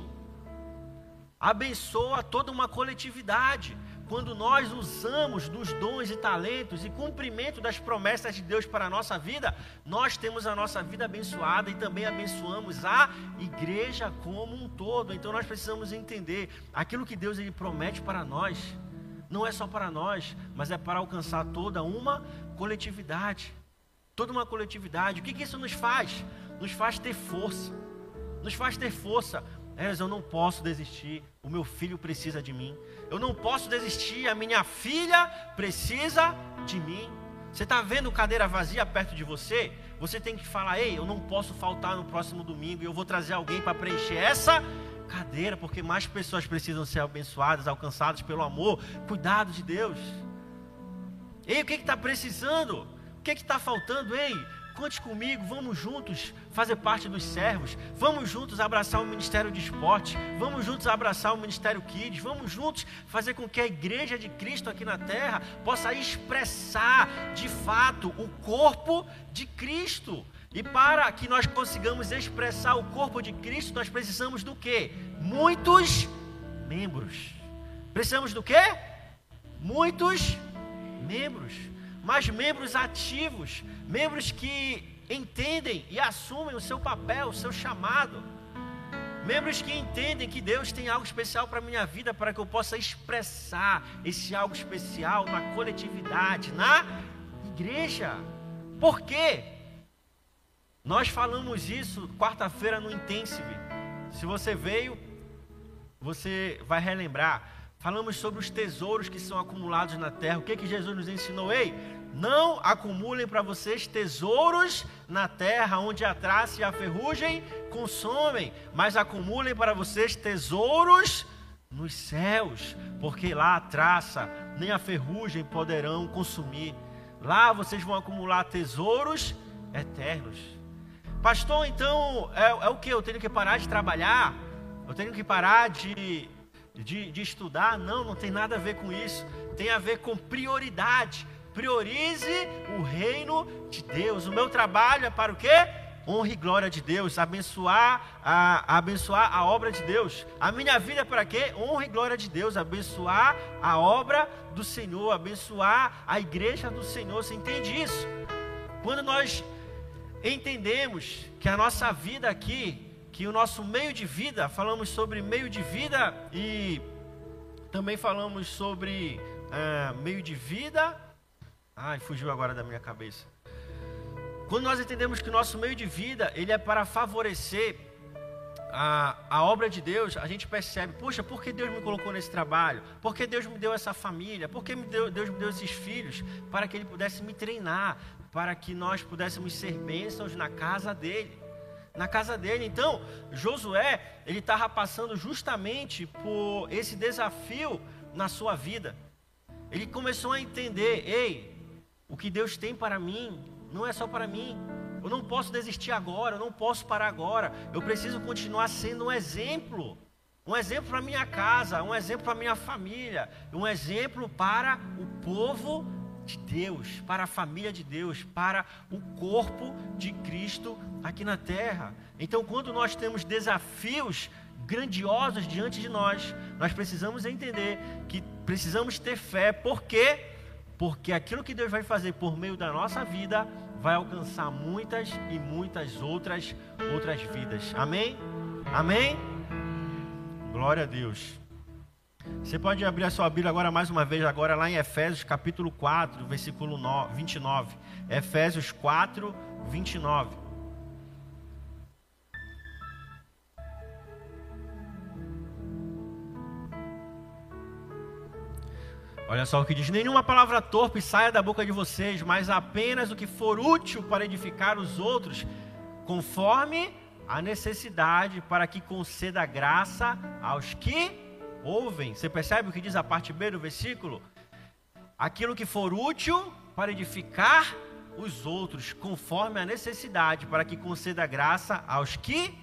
abençoa toda uma coletividade. Quando nós usamos dos dons e talentos e cumprimento das promessas de Deus para a nossa vida, nós temos a nossa vida abençoada e também abençoamos a igreja como um todo. Então nós precisamos entender aquilo que Deus ele promete para nós, não é só para nós, mas é para alcançar toda uma coletividade. Toda uma coletividade. O que, que isso nos faz? Nos faz ter força. Nos faz ter força Eras, eu não posso desistir. O meu filho precisa de mim. Eu não posso desistir. A minha filha precisa de mim. Você está vendo cadeira vazia perto de você? Você tem que falar: Ei, eu não posso faltar no próximo domingo. E eu vou trazer alguém para preencher essa cadeira, porque mais pessoas precisam ser abençoadas, alcançadas pelo amor, cuidado de Deus. Ei, o que está precisando? O que está faltando? Ei, Conte comigo, vamos juntos fazer parte dos servos, vamos juntos abraçar o Ministério de Esporte, vamos juntos abraçar o Ministério Kids, vamos juntos fazer com que a igreja de Cristo aqui na terra possa expressar de fato o corpo de Cristo. E para que nós consigamos expressar o corpo de Cristo, nós precisamos do que? Muitos membros. Precisamos do que? Muitos membros. Mas membros ativos, membros que entendem e assumem o seu papel, o seu chamado. Membros que entendem que Deus tem algo especial para a minha vida, para que eu possa expressar esse algo especial na coletividade, na igreja. Por quê? Nós falamos isso quarta-feira no Intensive. Se você veio, você vai relembrar. Falamos sobre os tesouros que são acumulados na terra. O que, que Jesus nos ensinou? Ei, não acumulem para vocês tesouros na terra, onde a traça e a ferrugem consomem, mas acumulem para vocês tesouros nos céus, porque lá a traça nem a ferrugem poderão consumir. Lá vocês vão acumular tesouros eternos. Pastor, então é, é o que? Eu tenho que parar de trabalhar? Eu tenho que parar de, de, de estudar? Não, não tem nada a ver com isso. Tem a ver com prioridade priorize o reino de Deus. O meu trabalho é para o quê? Honra e glória de Deus, abençoar a, abençoar a obra de Deus. A minha vida é para quê? Honra e glória de Deus, abençoar a obra do Senhor, abençoar a igreja do Senhor. Você entende isso? Quando nós entendemos que a nossa vida aqui, que o nosso meio de vida, falamos sobre meio de vida e também falamos sobre uh, meio de vida Ai, fugiu agora da minha cabeça. Quando nós entendemos que o nosso meio de vida, ele é para favorecer a, a obra de Deus, a gente percebe, poxa, por que Deus me colocou nesse trabalho? Por que Deus me deu essa família? Por que me deu, Deus me deu esses filhos? Para que Ele pudesse me treinar, para que nós pudéssemos ser bênçãos na casa dEle. Na casa dele. Então, Josué, ele estava passando justamente por esse desafio na sua vida. Ele começou a entender, ei, o que Deus tem para mim não é só para mim. Eu não posso desistir agora, eu não posso parar agora. Eu preciso continuar sendo um exemplo. Um exemplo para minha casa, um exemplo para minha família, um exemplo para o povo de Deus, para a família de Deus, para o corpo de Cristo aqui na terra. Então, quando nós temos desafios grandiosos diante de nós, nós precisamos entender que precisamos ter fé, porque porque aquilo que Deus vai fazer por meio da nossa vida vai alcançar muitas e muitas outras outras vidas. Amém? Amém? Glória a Deus. Você pode abrir a sua Bíblia agora mais uma vez, agora lá em Efésios capítulo 4, versículo 29. Efésios 4, 29. Olha só o que diz: nenhuma palavra torpe saia da boca de vocês, mas apenas o que for útil para edificar os outros, conforme a necessidade, para que conceda graça aos que ouvem. Você percebe o que diz a parte B do versículo? Aquilo que for útil para edificar os outros, conforme a necessidade, para que conceda graça aos que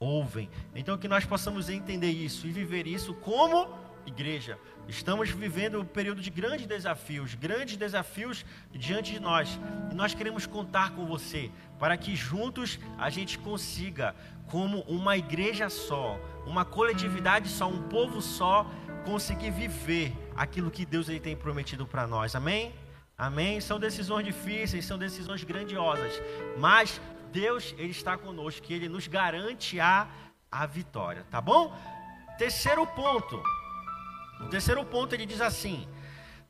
ouvem. Então, que nós possamos entender isso e viver isso como igreja. Estamos vivendo um período de grandes desafios, grandes desafios diante de nós. E nós queremos contar com você para que juntos a gente consiga, como uma igreja só, uma coletividade só, um povo só, conseguir viver aquilo que Deus ele tem prometido para nós. Amém? Amém? São decisões difíceis, são decisões grandiosas, mas Deus ele está conosco, ele nos garante a a vitória, tá bom? Terceiro ponto, o terceiro ponto ele diz assim: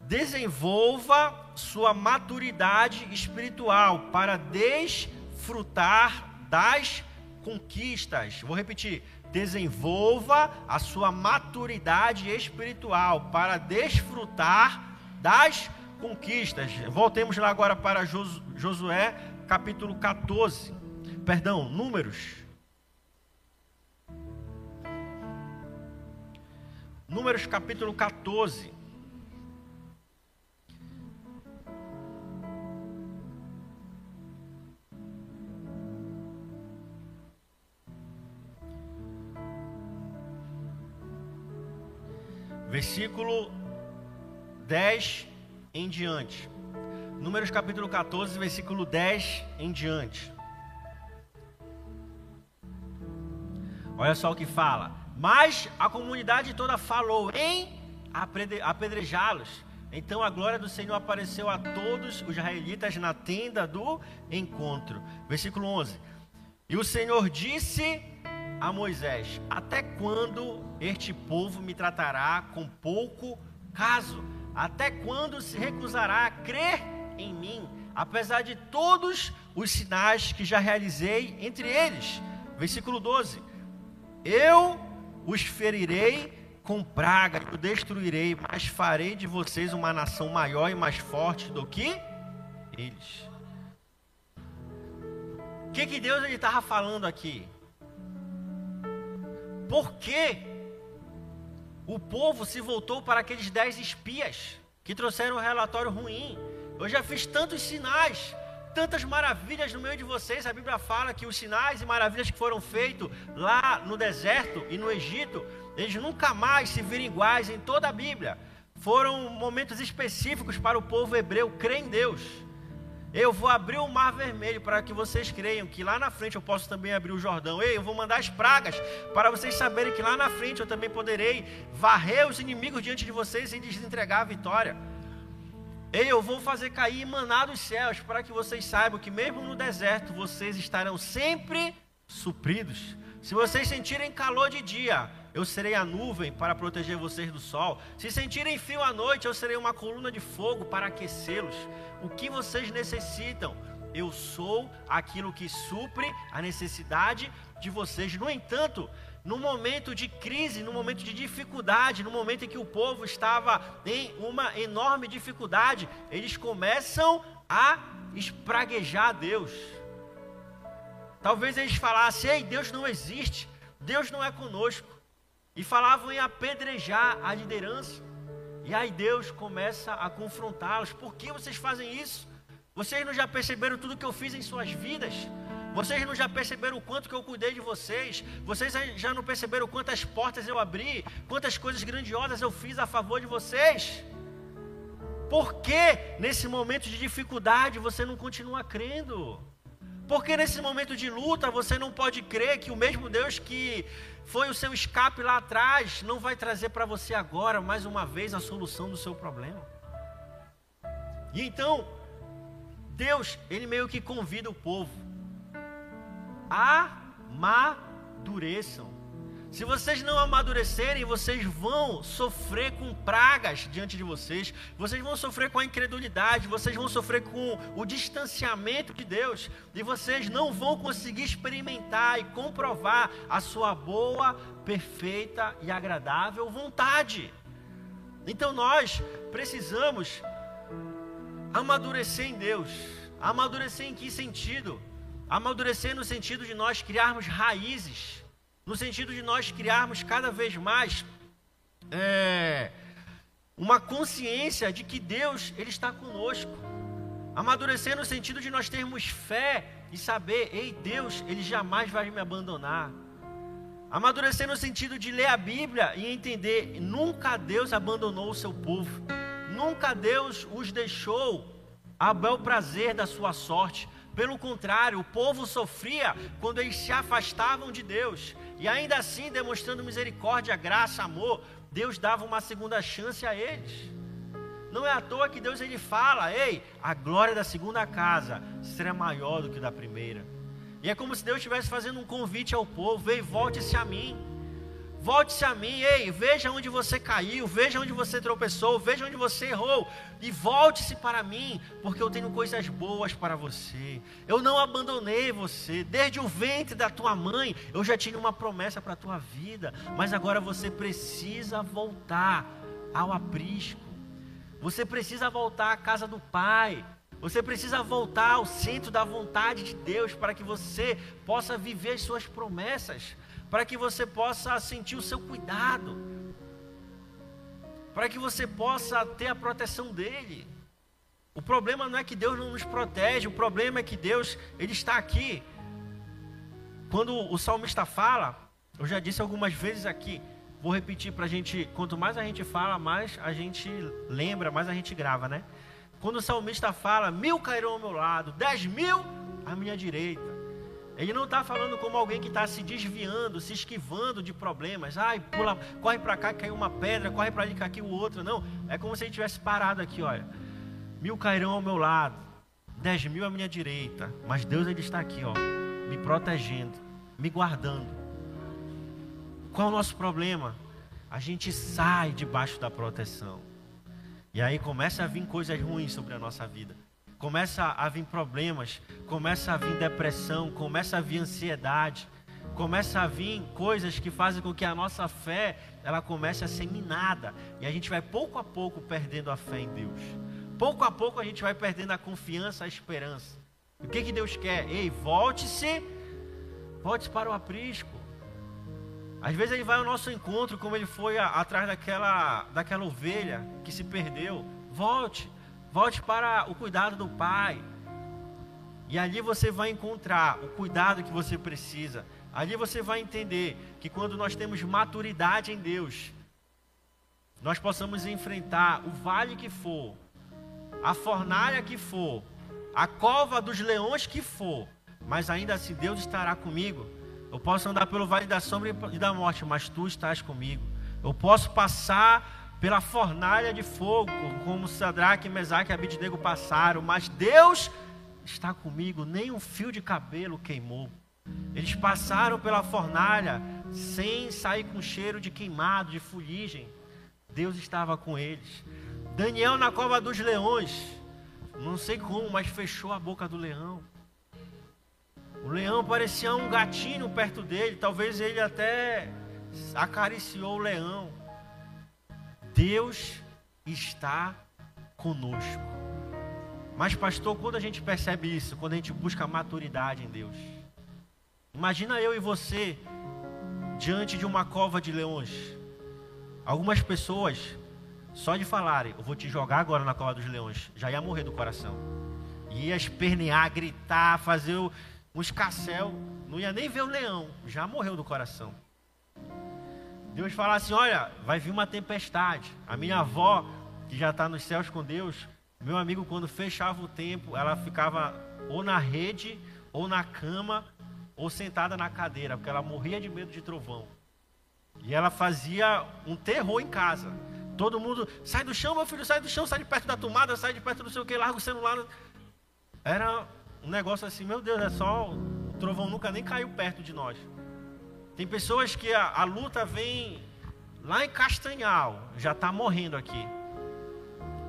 desenvolva sua maturidade espiritual para desfrutar das conquistas. Vou repetir: desenvolva a sua maturidade espiritual para desfrutar das conquistas. Voltemos lá agora para Josué, capítulo 14. Perdão, Números Números capítulo 14. Versículo 10 em diante. Números capítulo 14, versículo 10 em diante. Olha só o que fala. Mas a comunidade toda falou em apedrejá-los. Então a glória do Senhor apareceu a todos os israelitas na tenda do encontro. Versículo 11. E o Senhor disse a Moisés: Até quando este povo me tratará com pouco caso? Até quando se recusará a crer em mim, apesar de todos os sinais que já realizei entre eles? Versículo 12: Eu os ferirei com praga, eu destruirei, mas farei de vocês uma nação maior e mais forte do que eles. O que, que Deus estava falando aqui? Por que o povo se voltou para aqueles dez espias que trouxeram um relatório ruim? Eu já fiz tantos sinais, tantas maravilhas no meio de vocês. A Bíblia fala que os sinais e maravilhas que foram feitos lá no deserto e no Egito, eles nunca mais se viram iguais em toda a Bíblia. Foram momentos específicos para o povo hebreu crer em Deus. Eu vou abrir o mar vermelho para que vocês creiam que lá na frente eu posso também abrir o Jordão. Ei, eu vou mandar as pragas para vocês saberem que lá na frente eu também poderei varrer os inimigos diante de vocês e lhes entregar a vitória. Ei, eu vou fazer cair maná dos céus para que vocês saibam que mesmo no deserto vocês estarão sempre supridos. Se vocês sentirem calor de dia, eu serei a nuvem para proteger vocês do sol. Se sentirem frio à noite, eu serei uma coluna de fogo para aquecê-los. O que vocês necessitam? Eu sou aquilo que supre a necessidade de vocês. No entanto, no momento de crise, no momento de dificuldade, no momento em que o povo estava em uma enorme dificuldade, eles começam a espraguejar Deus. Talvez eles falassem: Ei, Deus não existe, Deus não é conosco e falavam em apedrejar a liderança. E aí Deus começa a confrontá-los: por que vocês fazem isso? Vocês não já perceberam tudo que eu fiz em suas vidas? Vocês não já perceberam o quanto que eu cuidei de vocês? Vocês já não perceberam quantas portas eu abri? Quantas coisas grandiosas eu fiz a favor de vocês? Por que nesse momento de dificuldade você não continua crendo? Porque nesse momento de luta você não pode crer que o mesmo Deus que foi o seu escape lá atrás, não vai trazer para você agora, mais uma vez, a solução do seu problema. E então, Deus, Ele meio que convida o povo: amadureçam. Se vocês não amadurecerem, vocês vão sofrer com pragas diante de vocês, vocês vão sofrer com a incredulidade, vocês vão sofrer com o distanciamento de Deus, e vocês não vão conseguir experimentar e comprovar a sua boa, perfeita e agradável vontade. Então nós precisamos amadurecer em Deus. Amadurecer em que sentido? Amadurecer no sentido de nós criarmos raízes no sentido de nós criarmos cada vez mais é, uma consciência de que Deus ele está conosco. Amadurecer no sentido de nós termos fé e saber, ei, Deus, ele jamais vai me abandonar. Amadurecer no sentido de ler a Bíblia e entender, nunca Deus abandonou o seu povo. Nunca Deus os deixou a bel prazer da sua sorte. Pelo contrário, o povo sofria quando eles se afastavam de Deus. E ainda assim, demonstrando misericórdia, graça, amor, Deus dava uma segunda chance a eles. Não é à toa que Deus ele fala: "Ei, a glória da segunda casa será maior do que da primeira". E é como se Deus estivesse fazendo um convite ao povo: "Ei, volte-se a mim". Volte-se a mim, ei, veja onde você caiu, veja onde você tropeçou, veja onde você errou, e volte-se para mim, porque eu tenho coisas boas para você. Eu não abandonei você, desde o ventre da tua mãe, eu já tinha uma promessa para a tua vida, mas agora você precisa voltar ao aprisco, você precisa voltar à casa do Pai, você precisa voltar ao centro da vontade de Deus para que você possa viver as suas promessas para que você possa sentir o seu cuidado, para que você possa ter a proteção dele. O problema não é que Deus não nos protege, o problema é que Deus, ele está aqui. Quando o salmista fala, eu já disse algumas vezes aqui, vou repetir para a gente, quanto mais a gente fala, mais a gente lembra, mais a gente grava, né? Quando o salmista fala, mil cairão ao meu lado, dez mil à minha direita. Ele não está falando como alguém que está se desviando, se esquivando de problemas. Ai, pula, corre para cá, caiu uma pedra, corre para ali, caiu outra. Não, é como se ele tivesse parado aqui, olha. Mil cairão ao meu lado, dez mil à minha direita, mas Deus ele está aqui, ó, me protegendo, me guardando. Qual é o nosso problema? A gente sai debaixo da proteção. E aí começa a vir coisas ruins sobre a nossa vida começa a vir problemas, começa a vir depressão, começa a vir ansiedade, começa a vir coisas que fazem com que a nossa fé ela comece a ser minada e a gente vai pouco a pouco perdendo a fé em Deus. Pouco a pouco a gente vai perdendo a confiança, a esperança. O que que Deus quer? Ei, volte-se, volte para o aprisco. Às vezes ele vai ao nosso encontro, como ele foi atrás daquela, daquela ovelha que se perdeu. Volte, Volte para o cuidado do Pai. E ali você vai encontrar o cuidado que você precisa. Ali você vai entender que quando nós temos maturidade em Deus, nós possamos enfrentar o vale que for, a fornalha que for, a cova dos leões que for, mas ainda assim Deus estará comigo. Eu posso andar pelo vale da sombra e da morte, mas tu estás comigo. Eu posso passar pela fornalha de fogo, como Sadraque, Mesaque e Abidnego passaram, mas Deus está comigo, nem um fio de cabelo queimou. Eles passaram pela fornalha sem sair com cheiro de queimado, de fuligem. Deus estava com eles. Daniel na cova dos leões, não sei como, mas fechou a boca do leão. O leão parecia um gatinho perto dele, talvez ele até acariciou o leão. Deus está conosco. Mas, pastor, quando a gente percebe isso, quando a gente busca maturidade em Deus, imagina eu e você diante de uma cova de leões. Algumas pessoas, só de falarem, eu vou te jogar agora na cova dos leões, já ia morrer do coração. Ia espernear, gritar, fazer um escassel, não ia nem ver o leão, já morreu do coração. Deus fala assim: olha, vai vir uma tempestade. A minha avó, que já está nos céus com Deus, meu amigo, quando fechava o tempo, ela ficava ou na rede, ou na cama, ou sentada na cadeira, porque ela morria de medo de trovão. E ela fazia um terror em casa. Todo mundo, sai do chão, meu filho, sai do chão, sai de perto da tomada, sai de perto do sei o que, larga o celular. Era um negócio assim, meu Deus, é só. O trovão nunca nem caiu perto de nós. Tem pessoas que a, a luta vem lá em Castanhal, já está morrendo aqui.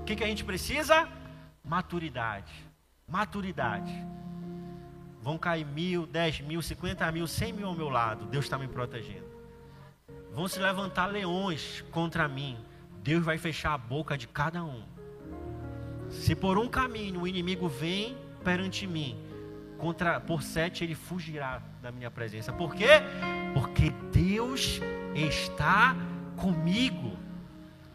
O que, que a gente precisa? Maturidade. Maturidade. Vão cair mil, dez mil, cinquenta mil, cem mil ao meu lado. Deus está me protegendo. Vão se levantar leões contra mim. Deus vai fechar a boca de cada um. Se por um caminho o inimigo vem perante mim, contra por sete ele fugirá da minha presença. Por quê? Porque Deus está comigo.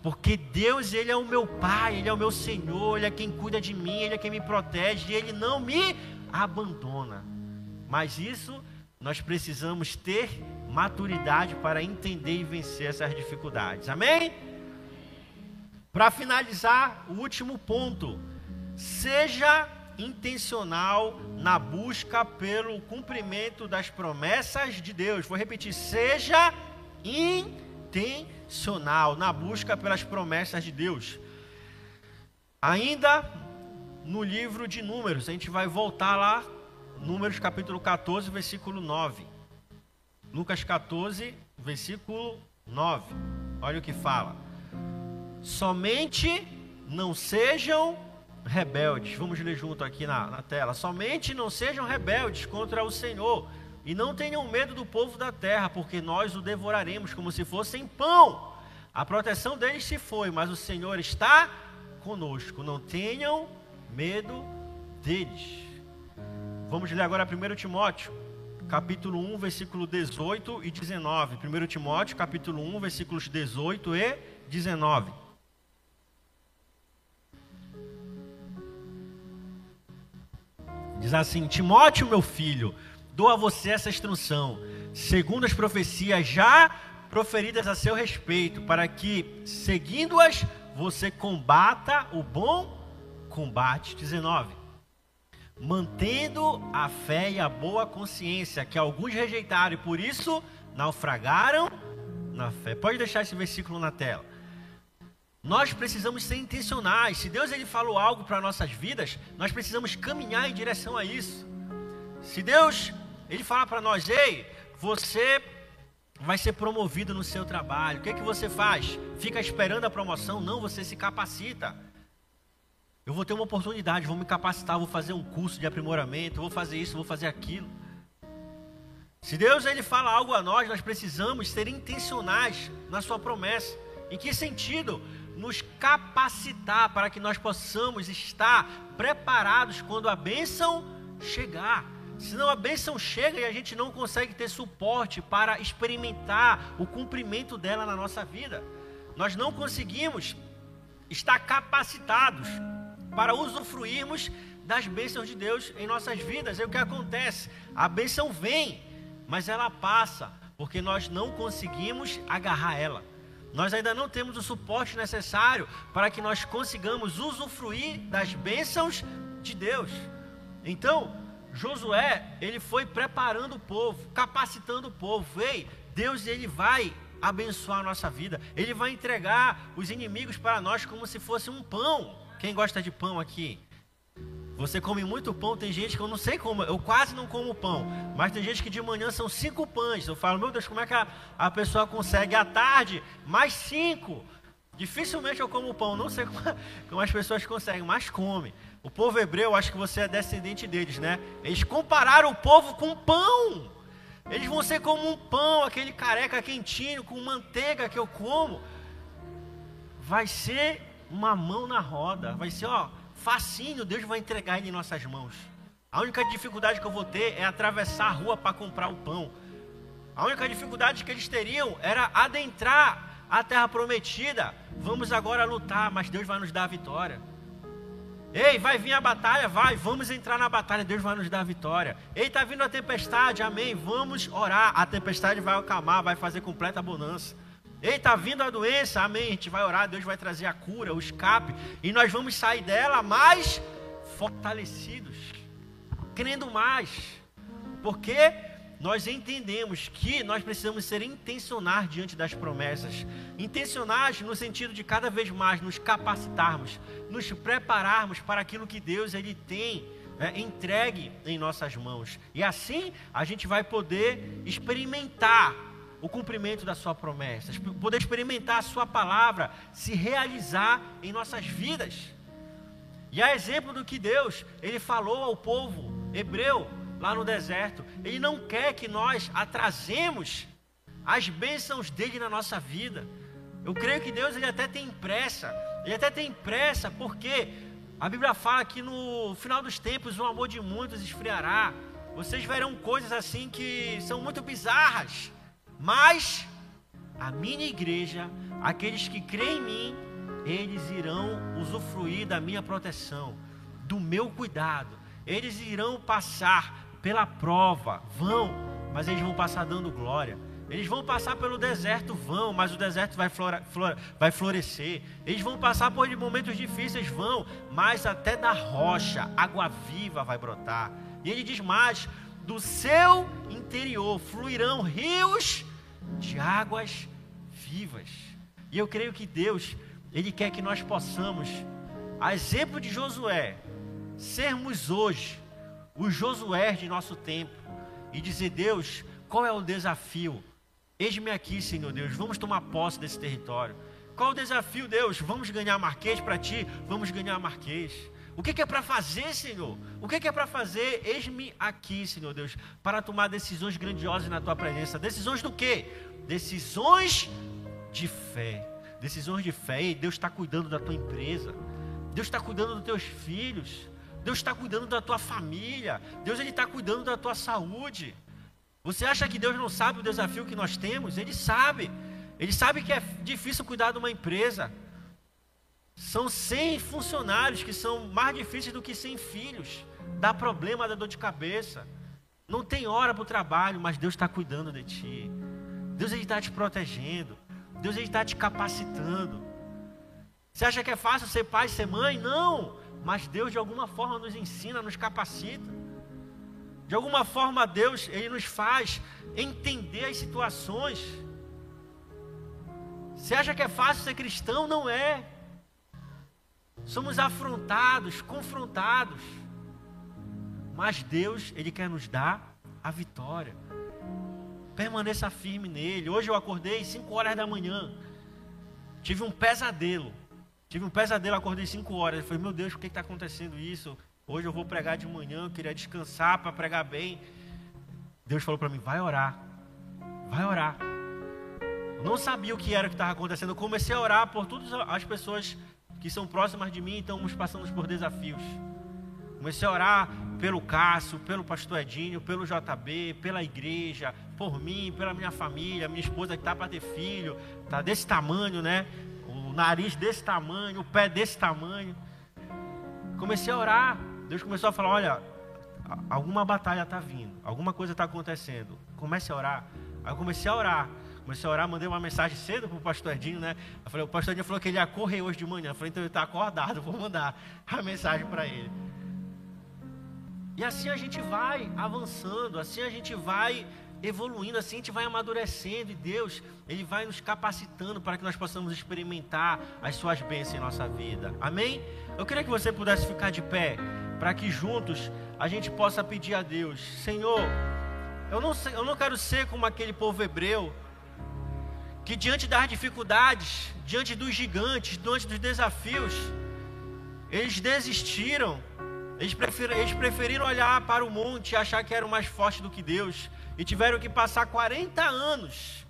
Porque Deus, Ele é o meu Pai, Ele é o meu Senhor, Ele é quem cuida de mim, Ele é quem me protege, e Ele não me abandona. Mas isso nós precisamos ter maturidade para entender e vencer essas dificuldades. Amém? Para finalizar, o último ponto. Seja intencional na busca pelo cumprimento das promessas de Deus. Vou repetir: seja intencional na busca pelas promessas de Deus. Ainda no livro de Números, a gente vai voltar lá, Números capítulo 14, versículo 9. Lucas 14, versículo 9. Olha o que fala. Somente não sejam rebeldes. Vamos ler junto aqui na, na tela. Somente não sejam rebeldes contra o Senhor. E não tenham medo do povo da terra, porque nós o devoraremos como se fossem pão. A proteção deles se foi, mas o Senhor está conosco. Não tenham medo deles. Vamos ler agora 1 Timóteo, capítulo 1, versículo 18 e 19. 1 Timóteo, capítulo 1, versículos 18 e 19. Diz assim: Timóteo, meu filho, dou a você essa instrução, segundo as profecias já proferidas a seu respeito, para que, seguindo-as, você combata o bom combate. 19. mantendo a fé e a boa consciência, que alguns rejeitaram e por isso naufragaram na fé. Pode deixar esse versículo na tela. Nós precisamos ser intencionais. Se Deus ele falou algo para nossas vidas, nós precisamos caminhar em direção a isso. Se Deus ele fala para nós, ei, você vai ser promovido no seu trabalho. O que é que você faz? Fica esperando a promoção? Não, você se capacita. Eu vou ter uma oportunidade, vou me capacitar, vou fazer um curso de aprimoramento, vou fazer isso, vou fazer aquilo. Se Deus ele fala algo a nós, nós precisamos ser intencionais na sua promessa. Em que sentido? Nos capacitar para que nós possamos estar preparados quando a bênção chegar. Senão a bênção chega e a gente não consegue ter suporte para experimentar o cumprimento dela na nossa vida. Nós não conseguimos estar capacitados para usufruirmos das bênçãos de Deus em nossas vidas. É o que acontece. A bênção vem, mas ela passa, porque nós não conseguimos agarrar ela. Nós ainda não temos o suporte necessário para que nós consigamos usufruir das bênçãos de Deus. Então, Josué, ele foi preparando o povo, capacitando o povo. Ei, Deus ele vai abençoar a nossa vida. Ele vai entregar os inimigos para nós como se fosse um pão. Quem gosta de pão aqui? Você come muito pão, tem gente que eu não sei como, eu quase não como pão, mas tem gente que de manhã são cinco pães. Eu falo, meu Deus, como é que a, a pessoa consegue à tarde mais cinco? Dificilmente eu como pão, não sei como, como as pessoas conseguem, mas come. O povo hebreu, acho que você é descendente deles, né? Eles compararam o povo com pão. Eles vão ser como um pão, aquele careca quentinho com manteiga que eu como. Vai ser uma mão na roda, vai ser, ó, facinho, Deus vai entregar ele em nossas mãos. A única dificuldade que eu vou ter é atravessar a rua para comprar o pão. A única dificuldade que eles teriam era adentrar a terra prometida. Vamos agora lutar, mas Deus vai nos dar a vitória. Ei, vai vir a batalha? Vai, vamos entrar na batalha, Deus vai nos dar a vitória. Ei, está vindo a tempestade, amém, vamos orar, a tempestade vai acalmar, vai fazer completa bonança. Ei, está vindo a doença, amém. A gente vai orar, Deus vai trazer a cura, o escape, e nós vamos sair dela mais fortalecidos, crendo mais, porque nós entendemos que nós precisamos ser intencionais diante das promessas, intencionais no sentido de cada vez mais nos capacitarmos, nos prepararmos para aquilo que Deus ele tem é, entregue em nossas mãos, e assim a gente vai poder experimentar o cumprimento da sua promessa, poder experimentar a sua palavra se realizar em nossas vidas. E a exemplo do que Deus, ele falou ao povo hebreu lá no deserto, ele não quer que nós atrasemos as bênçãos dele na nossa vida. Eu creio que Deus ele até tem pressa, ele até tem pressa, porque a Bíblia fala que no final dos tempos o amor de muitos esfriará. Vocês verão coisas assim que são muito bizarras. Mas a minha igreja, aqueles que creem em mim, eles irão usufruir da minha proteção, do meu cuidado. Eles irão passar pela prova, vão, mas eles vão passar dando glória. Eles vão passar pelo deserto, vão, mas o deserto vai, flora, flora, vai florescer. Eles vão passar por momentos difíceis, vão, mas até da rocha, água viva vai brotar. E ele diz mais: do seu interior fluirão rios de águas vivas. E eu creio que Deus, Ele quer que nós possamos, a exemplo de Josué, sermos hoje os Josué de nosso tempo e dizer: Deus, qual é o desafio? Eis-me aqui, Senhor Deus, vamos tomar posse desse território. Qual o desafio, Deus? Vamos ganhar Marquês para ti? Vamos ganhar Marquês. O que, que é para fazer, Senhor? O que, que é para fazer? Eis-me aqui, Senhor Deus, para tomar decisões grandiosas na tua presença. Decisões do quê? Decisões de fé. Decisões de fé. E Deus está cuidando da tua empresa. Deus está cuidando dos teus filhos. Deus está cuidando da tua família. Deus ele está cuidando da tua saúde. Você acha que Deus não sabe o desafio que nós temos? Ele sabe. Ele sabe que é difícil cuidar de uma empresa. São 100 funcionários que são mais difíceis do que 100 filhos. Dá problema, dá dor de cabeça. Não tem hora para o trabalho, mas Deus está cuidando de ti. Deus está te protegendo. Deus está te capacitando. Você acha que é fácil ser pai, ser mãe? Não. mas Deus de alguma forma nos ensina, nos capacita. De alguma forma Deus, ele nos faz entender as situações. Você acha que é fácil ser cristão? Não é. Somos afrontados, confrontados. Mas Deus, ele quer nos dar a vitória. Permaneça firme nele. Hoje eu acordei 5 horas da manhã. Tive um pesadelo. Tive um pesadelo, acordei 5 horas. Eu falei, meu Deus, por que está acontecendo isso? Hoje eu vou pregar de manhã, eu queria descansar para pregar bem. Deus falou para mim, vai orar. Vai orar. Eu não sabia o que era que estava acontecendo. Eu comecei a orar por todas as pessoas que são próximas de mim, então estamos passando por desafios. Comecei a orar pelo Cássio, pelo pastor Edinho, pelo JB, pela igreja, por mim, pela minha família, minha esposa que está para ter filho, está desse tamanho, né? O nariz desse tamanho, o pé desse tamanho. Comecei a orar. Deus começou a falar: olha, alguma batalha está vindo, alguma coisa está acontecendo. Comece a orar. Aí eu comecei a orar. Comecei a orar, mandei uma mensagem cedo para o pastor Edinho, né? Eu falei, o pastor Edinho falou que ele ia correr hoje de manhã. Eu falei, então ele está acordado, vou mandar a mensagem para ele. E assim a gente vai avançando, assim a gente vai evoluindo, assim a gente vai amadurecendo e Deus, Ele vai nos capacitando para que nós possamos experimentar as suas bênçãos em nossa vida. Amém? Eu queria que você pudesse ficar de pé, para que juntos a gente possa pedir a Deus, Senhor, eu não, eu não quero ser como aquele povo hebreu, que diante das dificuldades, diante dos gigantes, diante dos desafios, eles desistiram eles preferiram, eles preferiram olhar para o monte e achar que eram mais fortes do que Deus. E tiveram que passar 40 anos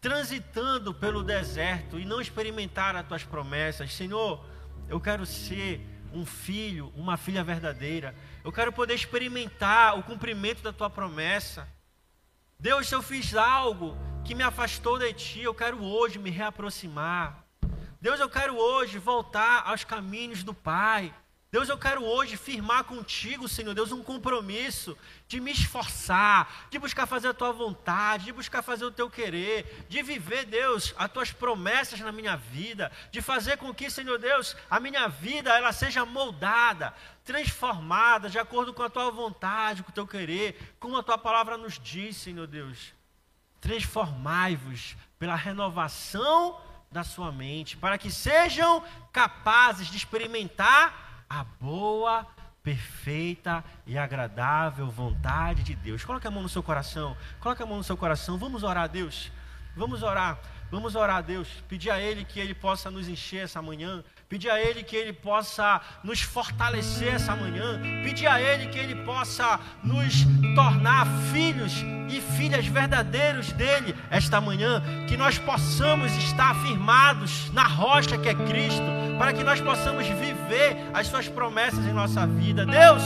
transitando pelo deserto e não experimentar as tuas promessas. Senhor, eu quero ser um filho, uma filha verdadeira. Eu quero poder experimentar o cumprimento da tua promessa. Deus, se eu fiz algo que me afastou de ti, eu quero hoje me reaproximar. Deus, eu quero hoje voltar aos caminhos do Pai. Deus, eu quero hoje firmar contigo, Senhor Deus, um compromisso de me esforçar, de buscar fazer a tua vontade, de buscar fazer o teu querer, de viver, Deus, as tuas promessas na minha vida, de fazer com que, Senhor Deus, a minha vida ela seja moldada, transformada de acordo com a tua vontade, com o teu querer, como a tua palavra nos diz, Senhor Deus. Transformai-vos pela renovação da sua mente, para que sejam capazes de experimentar a boa, perfeita e agradável vontade de Deus. Coloque a mão no seu coração. Coloque a mão no seu coração. Vamos orar a Deus. Vamos orar. Vamos orar a Deus. Pedir a Ele que Ele possa nos encher essa manhã. Pedir a Ele que Ele possa nos fortalecer essa manhã. Pedir a Ele que Ele possa nos tornar filhos e filhas verdadeiros dele esta manhã. Que nós possamos estar firmados na rocha que é Cristo. Para que nós possamos viver as Suas promessas em nossa vida. Deus,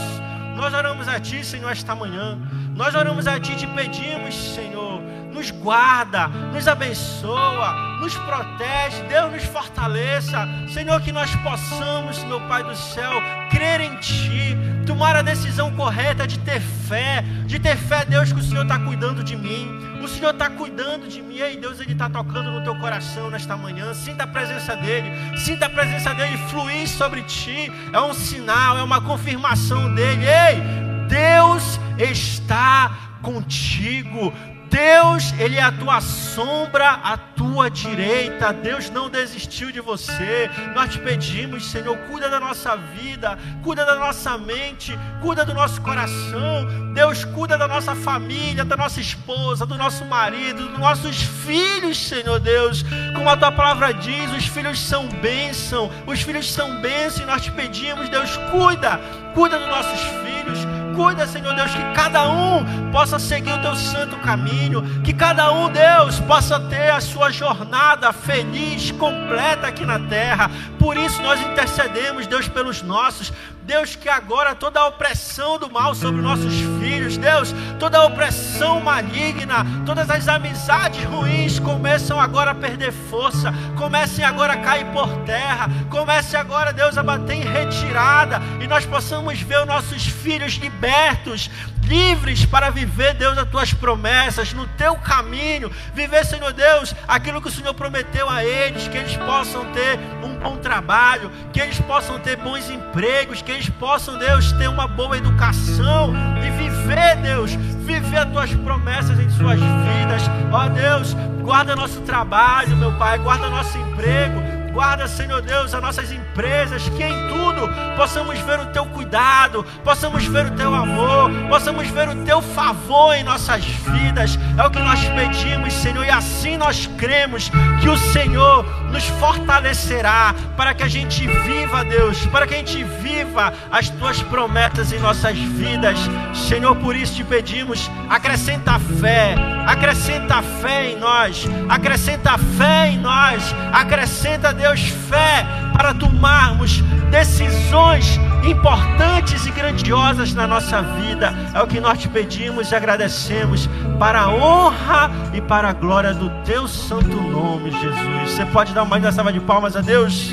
nós oramos a Ti, Senhor, esta manhã. Nós oramos a Ti e te pedimos, Senhor nos guarda, nos abençoa, nos protege, Deus nos fortaleça. Senhor, que nós possamos, meu Pai do céu, crer em Ti, tomar a decisão correta de ter fé, de ter fé, Deus, que o Senhor está cuidando de mim. O Senhor está cuidando de mim, e Deus, Ele está tocando no teu coração nesta manhã. Sinta a presença dEle, sinta a presença dEle fluir sobre ti. É um sinal, é uma confirmação dEle. Ei, Deus está contigo. Deus, Ele é a tua sombra, a tua direita. Deus não desistiu de você. Nós te pedimos, Senhor, cuida da nossa vida, cuida da nossa mente, cuida do nosso coração. Deus, cuida da nossa família, da nossa esposa, do nosso marido, dos nossos filhos, Senhor Deus. Como a tua palavra diz, os filhos são bênção, os filhos são bênção e nós te pedimos, Deus, cuida, cuida dos nossos filhos cuida, Senhor Deus, que cada um possa seguir o teu santo caminho, que cada um, Deus, possa ter a sua jornada feliz, completa aqui na terra. Por isso nós intercedemos, Deus, pelos nossos. Deus, que agora toda a opressão do mal sobre nossos filhos, Deus, toda a opressão maligna, todas as amizades ruins começam agora a perder força, comecem agora a cair por terra, comece agora, Deus, a bater em retirada e nós possamos ver os nossos filhos libertos livres para viver, Deus, as tuas promessas, no teu caminho, viver, Senhor Deus, aquilo que o Senhor prometeu a eles, que eles possam ter um bom trabalho, que eles possam ter bons empregos, que eles possam, Deus, ter uma boa educação e viver, Deus, viver as tuas promessas em suas vidas. Ó Deus, guarda nosso trabalho, meu Pai, guarda nosso emprego Guarda, Senhor Deus, as nossas empresas, que em tudo possamos ver o teu cuidado, possamos ver o teu amor, possamos ver o teu favor em nossas vidas. É o que nós pedimos, Senhor, e assim nós cremos que o Senhor nos fortalecerá para que a gente viva, Deus, para que a gente viva as tuas promessas em nossas vidas. Senhor, por isso te pedimos, acrescenta fé, acrescenta fé em nós, acrescenta fé em nós, acrescenta, Deus Deus, fé para tomarmos decisões importantes e grandiosas na nossa vida. É o que nós te pedimos e agradecemos para a honra e para a glória do teu santo nome, Jesus. Você pode dar uma salva de palmas a Deus?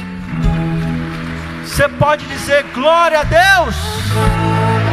Você pode dizer glória a Deus?